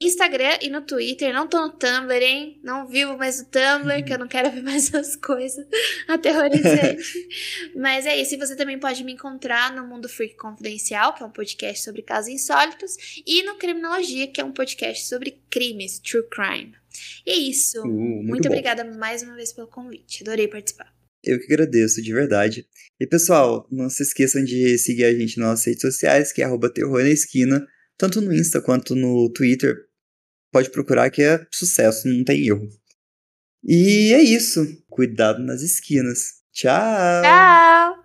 Instagram e no Twitter. Não tô no Tumblr, hein? Não vivo mais no Tumblr, que eu não quero ver mais as coisas aterrorizantes. Mas é isso. E você também pode me encontrar no Mundo Freak Confidencial, que é um podcast sobre casos insólitos, e no Criminologia, que é um podcast sobre crimes, true crime. E é isso. Uh, muito Muito obrigada mais uma vez pelo convite. Adorei participar. Eu que agradeço, de verdade. E pessoal, não se esqueçam de seguir a gente nas nossas redes sociais, que é arroba terror na esquina, tanto no Insta quanto no Twitter. Pode procurar que é sucesso, não tem erro. E é isso. Cuidado nas esquinas. Tchau! Tchau!